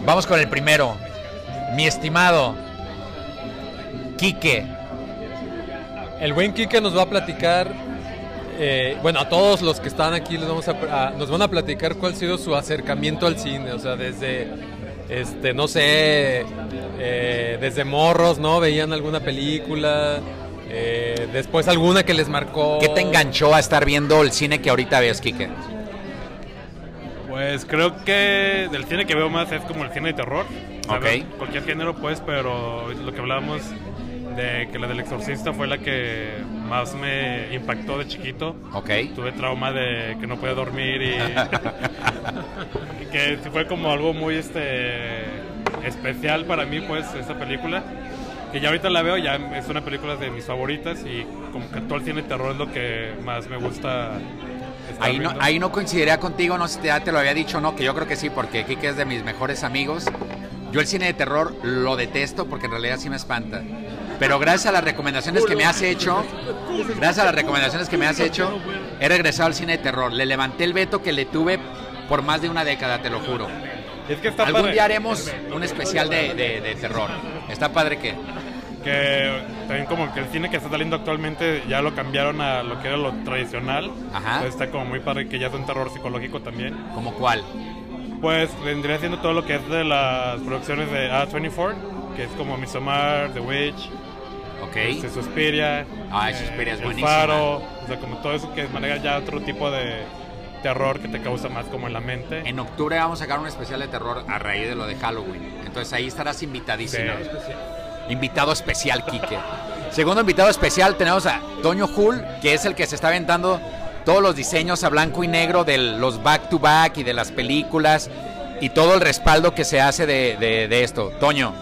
Vamos con el primero. Mi estimado Quique. El buen Quique nos va a platicar eh, bueno, a todos los que están aquí les vamos a, nos van a platicar cuál ha sido su acercamiento al cine, o sea, desde este, no sé, eh, desde morros, ¿no? Veían alguna película, Eh, después alguna que les marcó. ¿Qué te enganchó a estar viendo el cine que ahorita ves, Kike? Pues creo que del cine que veo más es como el cine de terror. ¿sabes? Ok. Cualquier género, pues, pero lo que hablábamos de que la del exorcista fue la que más me impactó de chiquito. Ok. Tuve trauma de que no podía dormir y, y que fue como algo muy este especial para mí, pues, esa película. Que ya ahorita la veo, ya es una película de mis favoritas y como que todo el cine de terror es lo que más me gusta. Ahí no, ahí no coincidiría contigo, no sé si ya te lo había dicho no, que yo creo que sí, porque Kike es de mis mejores amigos. Yo el cine de terror lo detesto porque en realidad sí me espanta. Pero gracias a las recomendaciones que me has hecho, gracias a las recomendaciones que me has hecho, he regresado al cine de terror. Le levanté el veto que le tuve por más de una década, te lo juro. Es que está Algún padre. día haremos un especial de, de- de terror. Está padre que... que también como que el cine que está saliendo actualmente ya lo cambiaron a lo que era lo tradicional. Ajá. Entonces está como muy padre que ya es un terror psicológico también. ¿Como cuál? Pues vendría siendo todo lo que es de las producciones de A24, que es como Midsommar, The Witch, Ok. este, Suspiria, Ah, Suspiria es El buenísima. Faro, o sea, como todo eso que maneja ya otro tipo de terror que te causa más como en la mente. En octubre vamos a sacar un especial de terror a raíz de lo de Halloween. Entonces ahí estarás invitadísimo. Sí. Invitado especial, Quique. Segundo invitado especial tenemos a Toño Hull, que es el que se está aventando todos los diseños a blanco y negro de los back to back y de las películas y todo el respaldo que se hace de, de- de esto. Toño,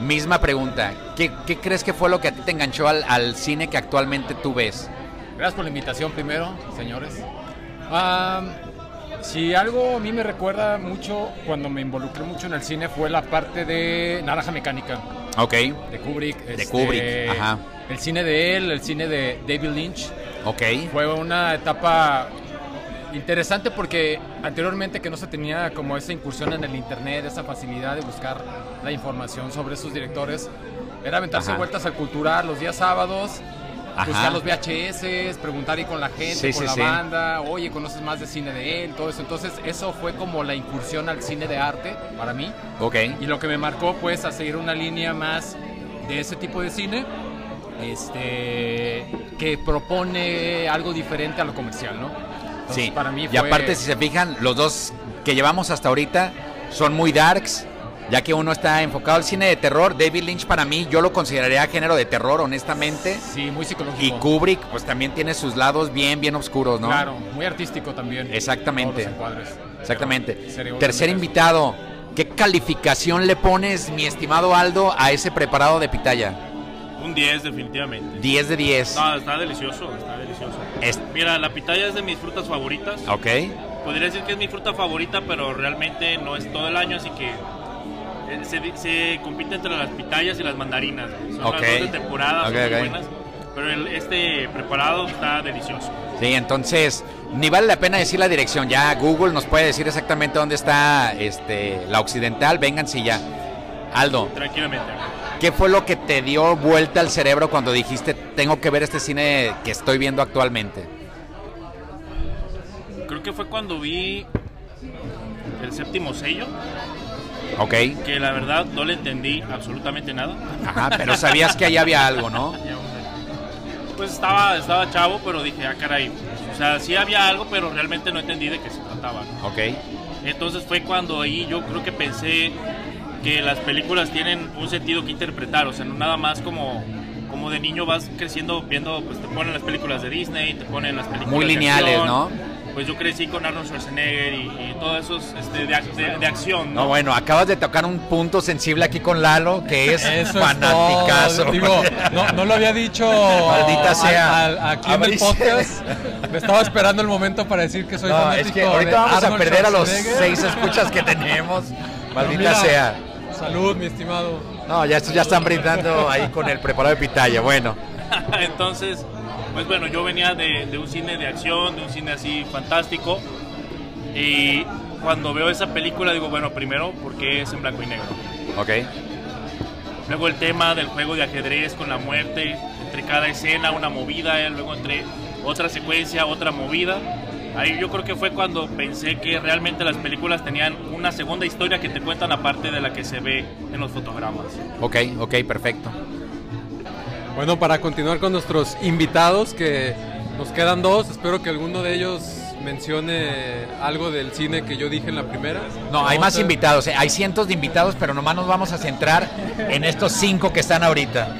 misma pregunta. ¿Qué, qué crees que fue lo que a ti te enganchó al, al cine que actualmente tú ves? Gracias por la invitación primero, señores. Am, si algo a mí me recuerda mucho cuando me involucré mucho en el cine fue la parte de Naranja Mecánica Ok, de Kubrick. este, Kubrick, ajá. El cine de él, el cine de David Lynch. ok. Fue una etapa interesante porque anteriormente que no se tenía como esa incursión en el internet, esa facilidad de buscar la información sobre esos directores, era aventarse Ajá. vueltas al cultural los días sábados, Ajá. buscar los VHS, preguntar ahí con la gente, Sí, con sí, la sí. banda, oye, conoces más de cine de él, todo eso. Entonces eso fue como la incursión al cine de arte para mí. Ok. Y lo que me marcó pues a seguir una línea más de ese tipo de cine, este, que propone algo diferente a lo comercial, ¿no? Entonces, Sí, para mí y aparte si se fijan, los dos que llevamos hasta ahorita son muy darks, ya que uno está enfocado al cine de terror. David Lynch para mí yo lo consideraría género de terror, honestamente. Sí, muy psicológico. Y Kubrick pues también tiene sus lados bien, bien oscuros, ¿no? Claro, muy artístico también. Exactamente. Todos los encuadres. Exactamente. Tercer invitado, ¿qué calificación le pones, mi estimado Aldo, a ese preparado de pitaya? Un 10 definitivamente. 10 de 10. No, está delicioso, está delicioso. Es- Mira, la pitaya es de mis frutas favoritas. Ok. Podría decir que es mi fruta favorita, pero realmente no es todo el año, así que eh, se, se compite entre las pitayas y las mandarinas. Son Ok. las dos de temporada, son Ok, muy ok. buenas. Pero el- este preparado está delicioso. Sí, entonces ni vale la pena decir la dirección. Ya Google nos puede decir exactamente dónde está este, la occidental. Vénganse ya. Aldo, Tranquilamente. ¿Qué fue lo que te dio vuelta al cerebro cuando dijiste tengo que ver este cine que estoy viendo actualmente? Creo que fue cuando vi el séptimo sello, Ok. que la verdad no le entendí absolutamente nada. Ajá, pero sabías que ahí había algo, ¿no? Pues estaba, estaba chavo, pero dije, ah, caray. O sea, sí había algo, pero realmente no entendí de qué se trataba. ¿no? Ok. Entonces fue cuando ahí yo creo que pensé que las películas tienen un sentido que interpretar, o sea, no nada más como, como de niño vas creciendo viendo, pues te ponen las películas de Disney, te ponen las películas Muy de lineales, acción. ¿no? Pues yo crecí con Arnold Schwarzenegger y, y todo eso este, de, de- de acción, ¿no? No, bueno, acabas de tocar un punto sensible aquí con Lalo, que es Eso fanaticazo. es. Digo, no, no lo había dicho Maldita al- sea. al- aquí en el podcast. Me estaba esperando el momento para decir que soy No, fanático es que ahorita de vamos a perder a los seis escuchas que tenemos. Maldita mira, sea. Salud, mi estimado. No, ya estos ya están brindando ahí con el preparado de pitaya. Bueno, Entonces, pues bueno, yo venía de, de un cine de acción, de un cine así fantástico. Y cuando veo esa película digo, bueno, primero, porque es en blanco y negro? ok. Luego el tema del juego de ajedrez con la muerte, entre cada escena una movida, eh, luego entre otra secuencia, otra movida. Ahí yo creo que fue cuando pensé que realmente las películas tenían una segunda historia que te cuentan aparte de la que se ve en los fotogramas. Ok, ok, perfecto. Bueno, para continuar con nuestros invitados, que nos quedan dos, espero que alguno de ellos mencione algo del cine que yo dije en la primera. No, hay más invitados, eh, hay cientos de invitados, pero nomás nos vamos a centrar en estos cinco que están ahorita.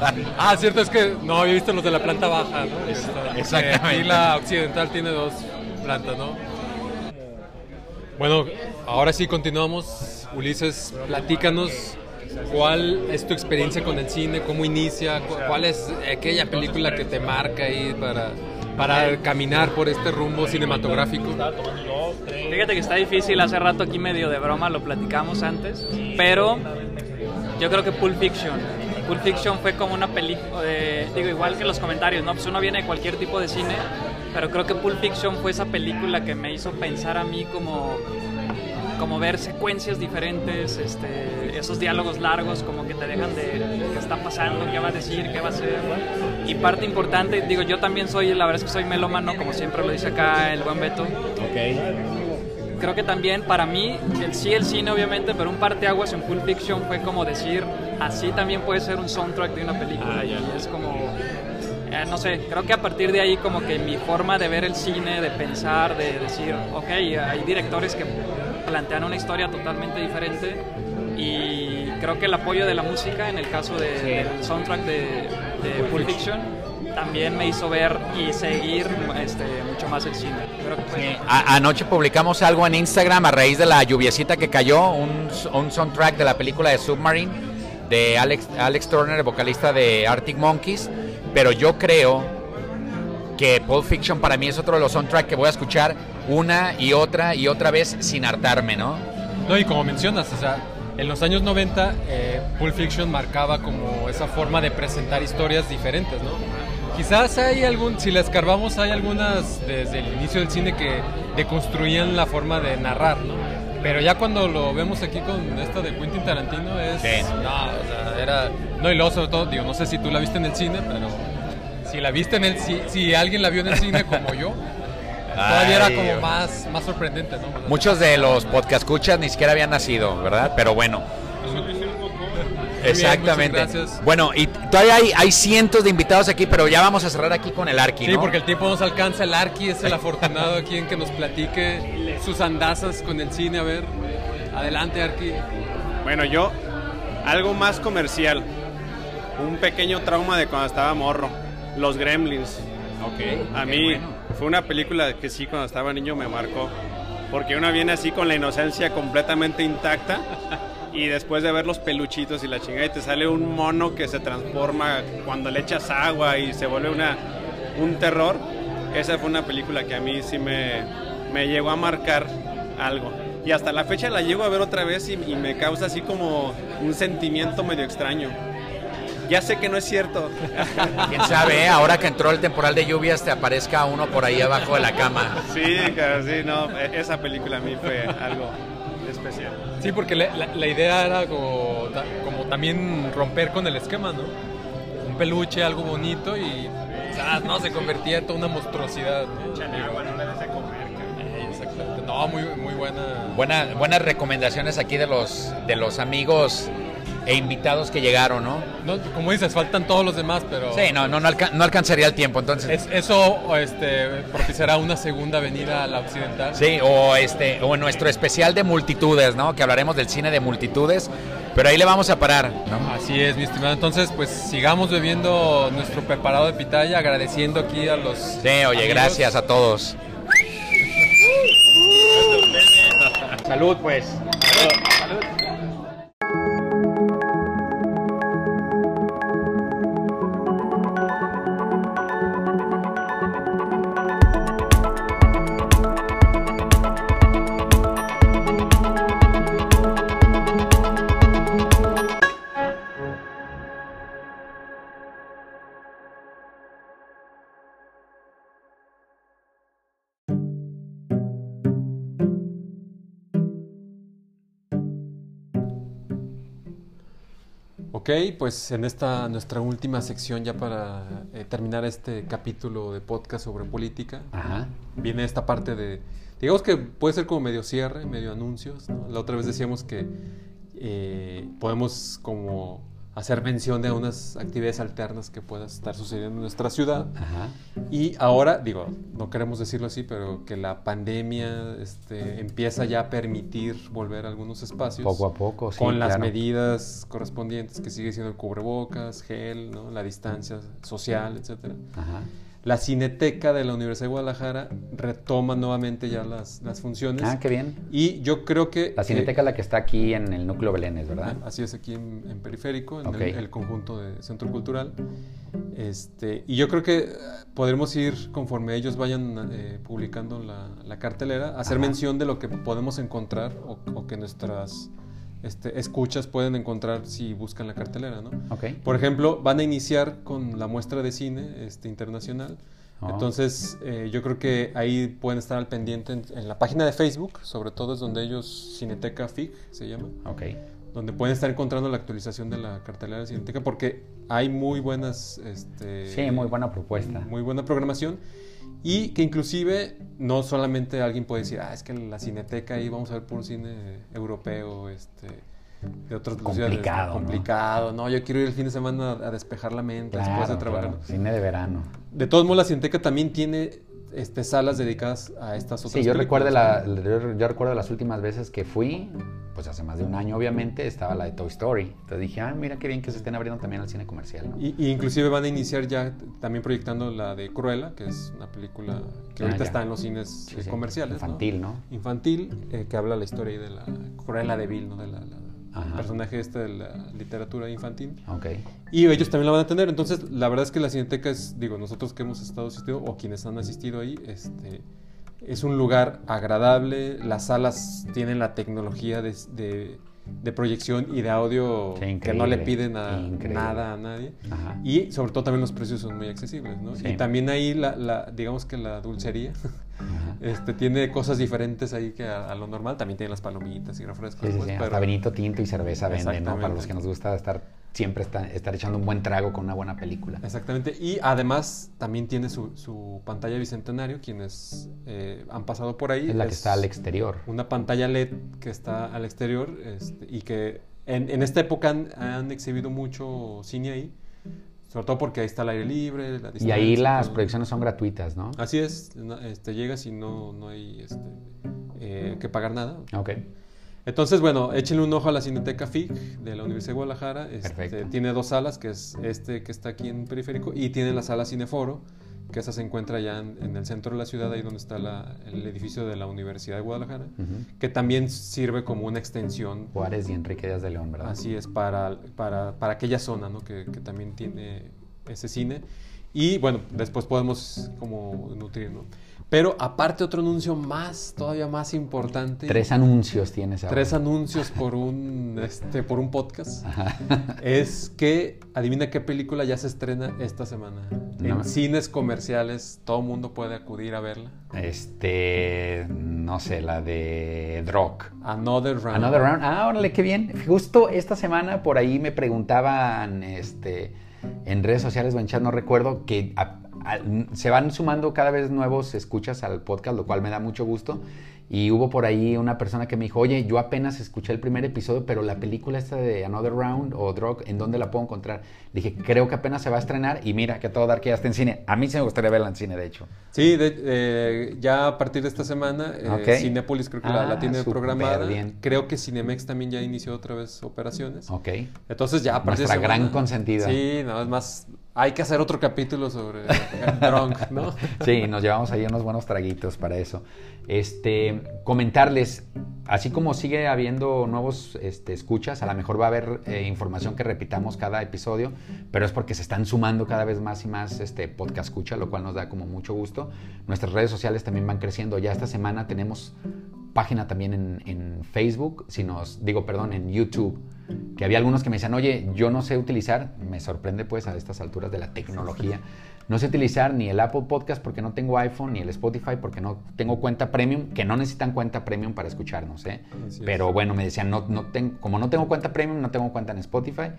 Ah, cierto, es que no había visto los de la planta baja, ¿no? Este, Exactamente. Aquí la occidental tiene dos plantas, ¿no? Bueno, ahora sí continuamos. Ulises, platícanos cuál es tu experiencia con el cine, cómo inicia, cu- cuál es aquella película que te marca ahí para, para caminar por este rumbo cinematográfico. Fíjate que está difícil, hace rato aquí medio de broma lo platicamos antes, pero yo creo que Pulp Fiction. Pulp Fiction fue como una película, digo, igual que los comentarios, ¿no? Pues uno viene de cualquier tipo de cine, pero creo que Pulp Fiction fue esa película que me hizo pensar a mí como, como ver secuencias diferentes, este, esos diálogos largos como que te dejan de qué está pasando, qué va a decir, qué va a hacer. Y parte importante, digo, yo también soy, la verdad es que soy melómano, como siempre lo dice acá el buen Beto creo que también para mí, el, sí el cine obviamente, pero un parteaguas en Pulp Fiction fue como decir, así también puede ser un soundtrack de una película. y es como, eh, no sé, creo que a partir de ahí como que mi forma de ver el cine, de pensar, de decir, ok, hay directores que plantean una historia totalmente diferente y creo que el apoyo de la música en el caso de- del soundtrack de, de Pulp Fiction. También me hizo ver y seguir este, mucho más el cine. Creo que A- anoche publicamos algo en Instagram a raíz de la lluviecita que cayó, un, un soundtrack de la película de Submarine de Alex, Alex Turner, vocalista de Arctic Monkeys, pero yo creo que Pulp Fiction para mí es otro de los soundtracks que voy a escuchar una y otra y otra vez sin hartarme, ¿no? No, y como mencionas, o sea, en los años 90 eh, Pulp Fiction marcaba como esa forma de presentar historias diferentes, ¿no? Quizás hay algún, si la escarbamos, hay algunas desde el inicio del cine que deconstruían la forma de narrar, ¿no? Pero ya cuando lo vemos aquí con esta de Quentin Tarantino es... Sí. No, o sea, era... No, y luego sobre todo, digo, no sé si tú la viste en el cine, pero si la viste en el... Si, si alguien la vio en el cine como yo, todavía era Ay, como Dios. más, más sorprendente, ¿no? Sea, Muchos de los podcast escuchas ni siquiera habían nacido, ¿verdad? Pero bueno. Exactamente. gracias. Bueno, y todavía hay, hay cientos de invitados aquí, pero ya vamos a cerrar aquí con el Arqui, Sí, ¿no? porque el tiempo nos alcanza. El Arqui es el afortunado aquí en que nos platique sus andazas con el cine. A ver, adelante, Arqui. Bueno, yo, algo más comercial. Un pequeño trauma de cuando estaba morro. Los Gremlins. Ok. A mí bueno. fue una película que sí, cuando estaba niño me marcó. Porque uno viene así con la inocencia completamente intacta. Y después de ver los peluchitos y la chingada, y te sale un mono que se transforma cuando le echas agua y se vuelve una, un terror. Esa fue una película que a mí sí me, me llegó a marcar algo. Y hasta la fecha la llego a ver otra vez y, y me causa así como un sentimiento medio extraño. Ya sé que no es cierto. Quién sabe, eh? ahora que entró el temporal de lluvias, te aparezca uno por ahí abajo de la cama. Sí, claro, sí, no, e- esa película a mí fue algo especial. Sí, porque la, la- la idea era como, ta- como también romper con el esquema, ¿no? Un peluche, algo bonito y o sea, no se convertía en toda una monstruosidad. ¿no? Eh, exactamente. No, muy, muy buena. Buena- buenas recomendaciones aquí de los, de los amigos e invitados que llegaron, ¿no? No, como dices, faltan todos los demás, pero. Sí, no, no, no, alca- no alcanzaría el tiempo, entonces. Es- eso este, propiciará una segunda venida a la occidental. Sí, o este, o nuestro especial de multitudes, ¿no? Que hablaremos del cine de multitudes, pero ahí le vamos a parar, ¿no? Así es, mi estimado. Entonces, pues sigamos bebiendo nuestro preparado de pitaya, agradeciendo aquí a los. Sí, oye, amigos. gracias a todos. Salud, pues. Ok, pues en esta nuestra última sección ya para eh, terminar este capítulo de podcast sobre política, Ajá. viene esta parte de, digamos que puede ser como medio cierre, medio anuncios. ¿no? La otra vez decíamos que eh, podemos como hacer mención de unas actividades alternas que puedan estar sucediendo en nuestra ciudad. Ajá. Y ahora, digo, no queremos decirlo así, pero que la pandemia este, empieza ya a permitir volver a algunos espacios. Poco a poco, sí, Con las medidas correspondientes, que sigue siendo el cubrebocas, gel, ¿no? la distancia social, etcétera. Ajá. La Cineteca de la Universidad de Guadalajara retoma nuevamente ya las, las funciones. Ah, qué bien. Y yo creo que... La Cineteca es la que está aquí en el núcleo Belénes, ¿verdad? Así es, aquí en, en Periférico, en el, el conjunto de Centro Cultural. Este, y yo creo que eh, podremos ir, conforme ellos vayan eh, publicando la, la cartelera, hacer Ajá. mención de lo que podemos encontrar o, o que nuestras este, escuchas pueden encontrar si buscan la cartelera, ¿no? Ok. Por ejemplo, van a iniciar con la muestra de cine este, internacional. Oh. Entonces, eh, yo creo que ahí pueden estar al pendiente en, en la página de Facebook, sobre todo es donde ellos, Cineteca FIC se llama, Ok. donde pueden estar encontrando la actualización de la cartelera de Cineteca, porque hay muy buenas... Este, Sí, muy buena propuesta. Muy buena programación. Y que inclusive no solamente alguien puede decir, ah, es que la cineteca ahí vamos a ver puro cine europeo, este, de otras ciudades, ¿no? Complicado, ¿no? complicado. ¿no? yo quiero ir el fin de semana a, despejar la mente después de trabajar. claro. Cine de verano. De todos modos, la cineteca también tiene este, salas dedicadas a estas otras Sí, yo recuerdo, la, yo, yo recuerdo las últimas veces que fui, pues hace más de un año obviamente, estaba la de Toy Story. Entonces dije, ah, mira qué bien que se estén abriendo también al cine comercial. ¿no? Y, y inclusive van a iniciar ya también proyectando la de Cruella, que es una película que Ah, ahorita ya. está en los cines Sí, sí, comerciales. ¿no? Infantil, ¿no? Infantil, eh, que habla la historia de la Cruella de Vil, ¿no? De la, la- Ajá. personaje este de la literatura infantil. Y ellos también la van a tener. Entonces, la verdad es que la Cineteca es, digo, nosotros que hemos estado asistido o quienes han asistido ahí, este, es un lugar agradable. Las salas tienen la tecnología de, de- de proyección y de audio Sí, que no le piden a nada a nadie. Ajá. Y sobre todo también los precios son muy accesibles, ¿no? Sí. Y también ahí, la, la- digamos que la dulcería este, tiene cosas diferentes ahí que a, a lo normal. También tiene las palomitas y refrescos. Sí, pues, sí. pero- Hasta vinito tinto y cerveza venden, ¿no? Para los que nos gusta estar siempre está- estar echando un buen trago con una buena película. Exactamente. Y además también tiene su, su pantalla bicentenario, quienes eh, han pasado por ahí. Es la que está al exterior. Una pantalla LED que está al exterior este, y que en, en esta época han, han exhibido mucho cine ahí. Sobre todo porque ahí está el aire libre, la Y ahí las todo. proyecciones son gratuitas, ¿no? Así es, este, llegas y no, no hay este, eh, que pagar nada. Ok. Entonces, bueno, échenle un ojo a la Cineteca FIC de la Universidad de Guadalajara. Este, tiene dos salas, que es este que está aquí en Periférico, y tiene la sala Cineforo, que esa se encuentra ya en, en el centro de la ciudad, ahí donde está la- el edificio de la Universidad de Guadalajara, que también sirve como una extensión, Juárez y Enrique Díaz de León, ¿verdad? así es, para, para, para aquella zona, ¿no? que, que también tiene ese cine. Y bueno, después podemos como nutrir, ¿no? Pero aparte otro anuncio más, todavía más importante. Tres anuncios tienes ahora. Tres anuncios por un, este, por un podcast. Ajá. Es que, adivina qué película ya se estrena esta semana. No. En cines comerciales, todo mundo puede acudir a verla. Este, no sé, la de Drock. Another Round. Another Round. Ah, órale, qué bien. Justo esta semana por ahí me preguntaban este, en redes sociales o en chat, no recuerdo, que a- se van sumando cada vez nuevos escuchas al podcast, lo cual me da mucho gusto. Y hubo por ahí una persona que me dijo, oye, yo apenas escuché el primer episodio, pero la película esta de Another Round o Drug, ¿en dónde la puedo encontrar? Dije, creo que apenas se va a estrenar y mira que todo dar que ya está en cine. A mí sí me gustaría verla en cine, de hecho. Sí, de- eh, ya a partir de esta semana, eh, Ok. Cinépolis creo que la, la Ah, tiene programada. bien. Creo que Cinemex también ya inició otra vez operaciones. Ok. Entonces ya a partir Nuestra de gran consentida. Sí, nada más hay que hacer otro capítulo sobre Drunk, ¿no? Sí, nos llevamos ahí unos buenos traguitos para eso. Este, comentarles, así como sigue habiendo nuevos este, escuchas, a lo mejor va a haber eh, información que repitamos cada episodio, pero es porque se están sumando cada vez más y más este podcast escucha, lo cual nos da como mucho gusto. Nuestras redes sociales también van creciendo. Ya esta semana tenemos página también en, en Facebook, si nos, digo, perdón, en YouTube, que había algunos que me decían, oye, yo no sé utilizar, me sorprende pues a estas alturas de la tecnología, no sé utilizar ni el Apple Podcast porque no tengo iPhone, ni el Spotify porque no tengo cuenta premium, que no necesitan cuenta premium para escucharnos, ¿eh? Es. Pero bueno, me decían, no, no tengo, como no tengo cuenta premium, no tengo cuenta en Spotify,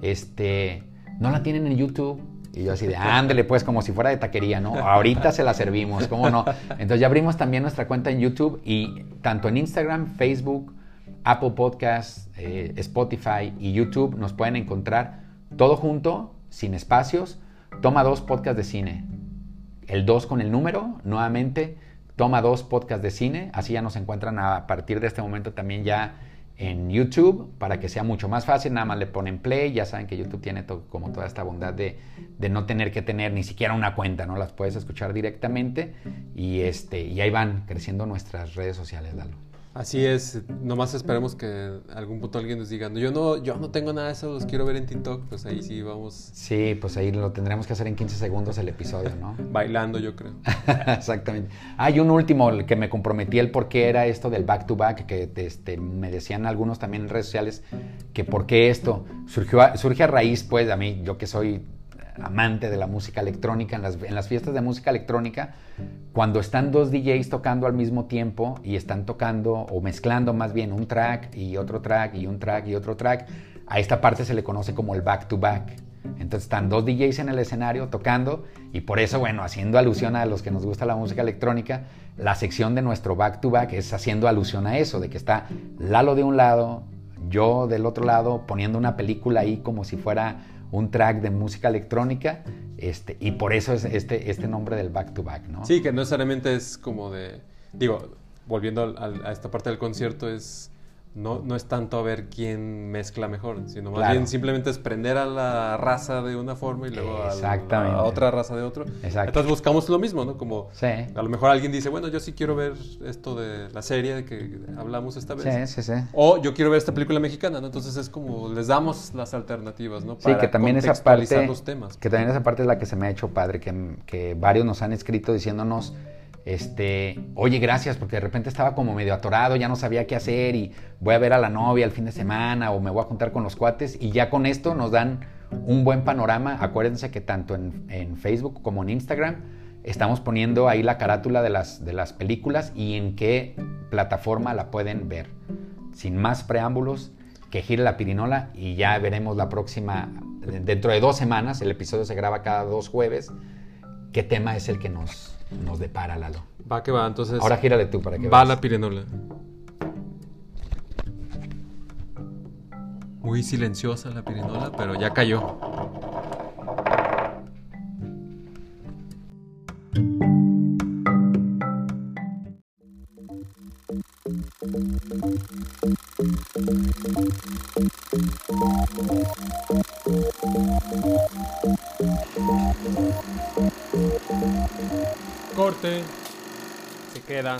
este, no la tienen en YouTube. Y yo así de, ándele pues, como si fuera de taquería, ¿no? Ahorita se la servimos, ¿cómo no? Entonces ya abrimos también nuestra cuenta en YouTube y tanto en Instagram, Facebook, Apple Podcasts, eh, Spotify y YouTube nos pueden encontrar Todo junto, sin espacios, toma dos podcasts de cine. El 2 con el número, nuevamente, toma dos podcasts de cine. Así ya nos encuentran a partir de este momento también ya en YouTube para que sea mucho más fácil. Nada más le ponen play. Ya saben que YouTube tiene como toda esta bondad de, de, no tener que tener ni siquiera una cuenta, ¿no? Las puedes escuchar directamente y, este, y ahí van creciendo nuestras redes sociales, Lalo. Así es, nomás esperemos que algún punto alguien nos diga, yo no, yo no tengo nada de eso, los quiero ver en TikTok, pues ahí sí vamos. Sí, pues ahí lo tendremos que hacer en 15 segundos el episodio, ¿no? Bailando, yo creo. Exactamente. Hay un último que me comprometí el por qué era esto del back to back, que este, me decían algunos también en redes sociales que por qué esto surgió surge a raíz, pues, a mí, yo que soy amante de la música electrónica, en las, fiestas de música electrónica, cuando están dos DJs tocando al mismo tiempo y están tocando o mezclando más bien un track y otro track y un track y otro track, a esta parte se le conoce como el back to back. Entonces están dos DJs en el escenario tocando y por eso, bueno, haciendo alusión a los que nos gusta la música electrónica, la sección de nuestro back to back es haciendo alusión a eso, de que está Lalo de un lado, yo del otro lado, poniendo una película ahí como si fuera un track de música electrónica este, y por eso es este, este nombre del back to back, ¿no? Sí, que no necesariamente es como de, digo, volviendo a, a esta parte del concierto, es no, no es tanto a ver quién mezcla mejor, sino más bien simplemente es prender a la raza de una forma y luego a, a, otra raza de otro. Entonces buscamos lo mismo, ¿no? Como a lo mejor alguien dice, bueno, yo sí quiero ver esto de la serie de que hablamos esta vez. Sí, sí, sí. O yo quiero ver esta película mexicana, ¿no? Entonces es como les damos las alternativas, ¿no? Para sí, que también esa parte, los temas. Que también esa parte es la que se me ha hecho padre, que, que varios nos han escrito diciéndonos este, oye, gracias, porque de repente estaba como medio atorado, ya no sabía qué hacer y voy a ver a la novia el fin de semana o me voy a juntar con los cuates y ya con esto nos dan un buen panorama. Acuérdense que tanto en, Facebook como en Instagram estamos poniendo ahí la carátula de las, de las películas y en qué plataforma la pueden ver. Sin más preámbulos, que gire la pirinola y ya veremos la próxima, dentro de dos semanas, el episodio se graba cada dos jueves, qué tema es el que nos nos depara, Lalo. Va que va, entonces. Ahora gírale tú para que Va la pirinola. Muy silenciosa la pirinola, pero ya cayó. Corte. Se queda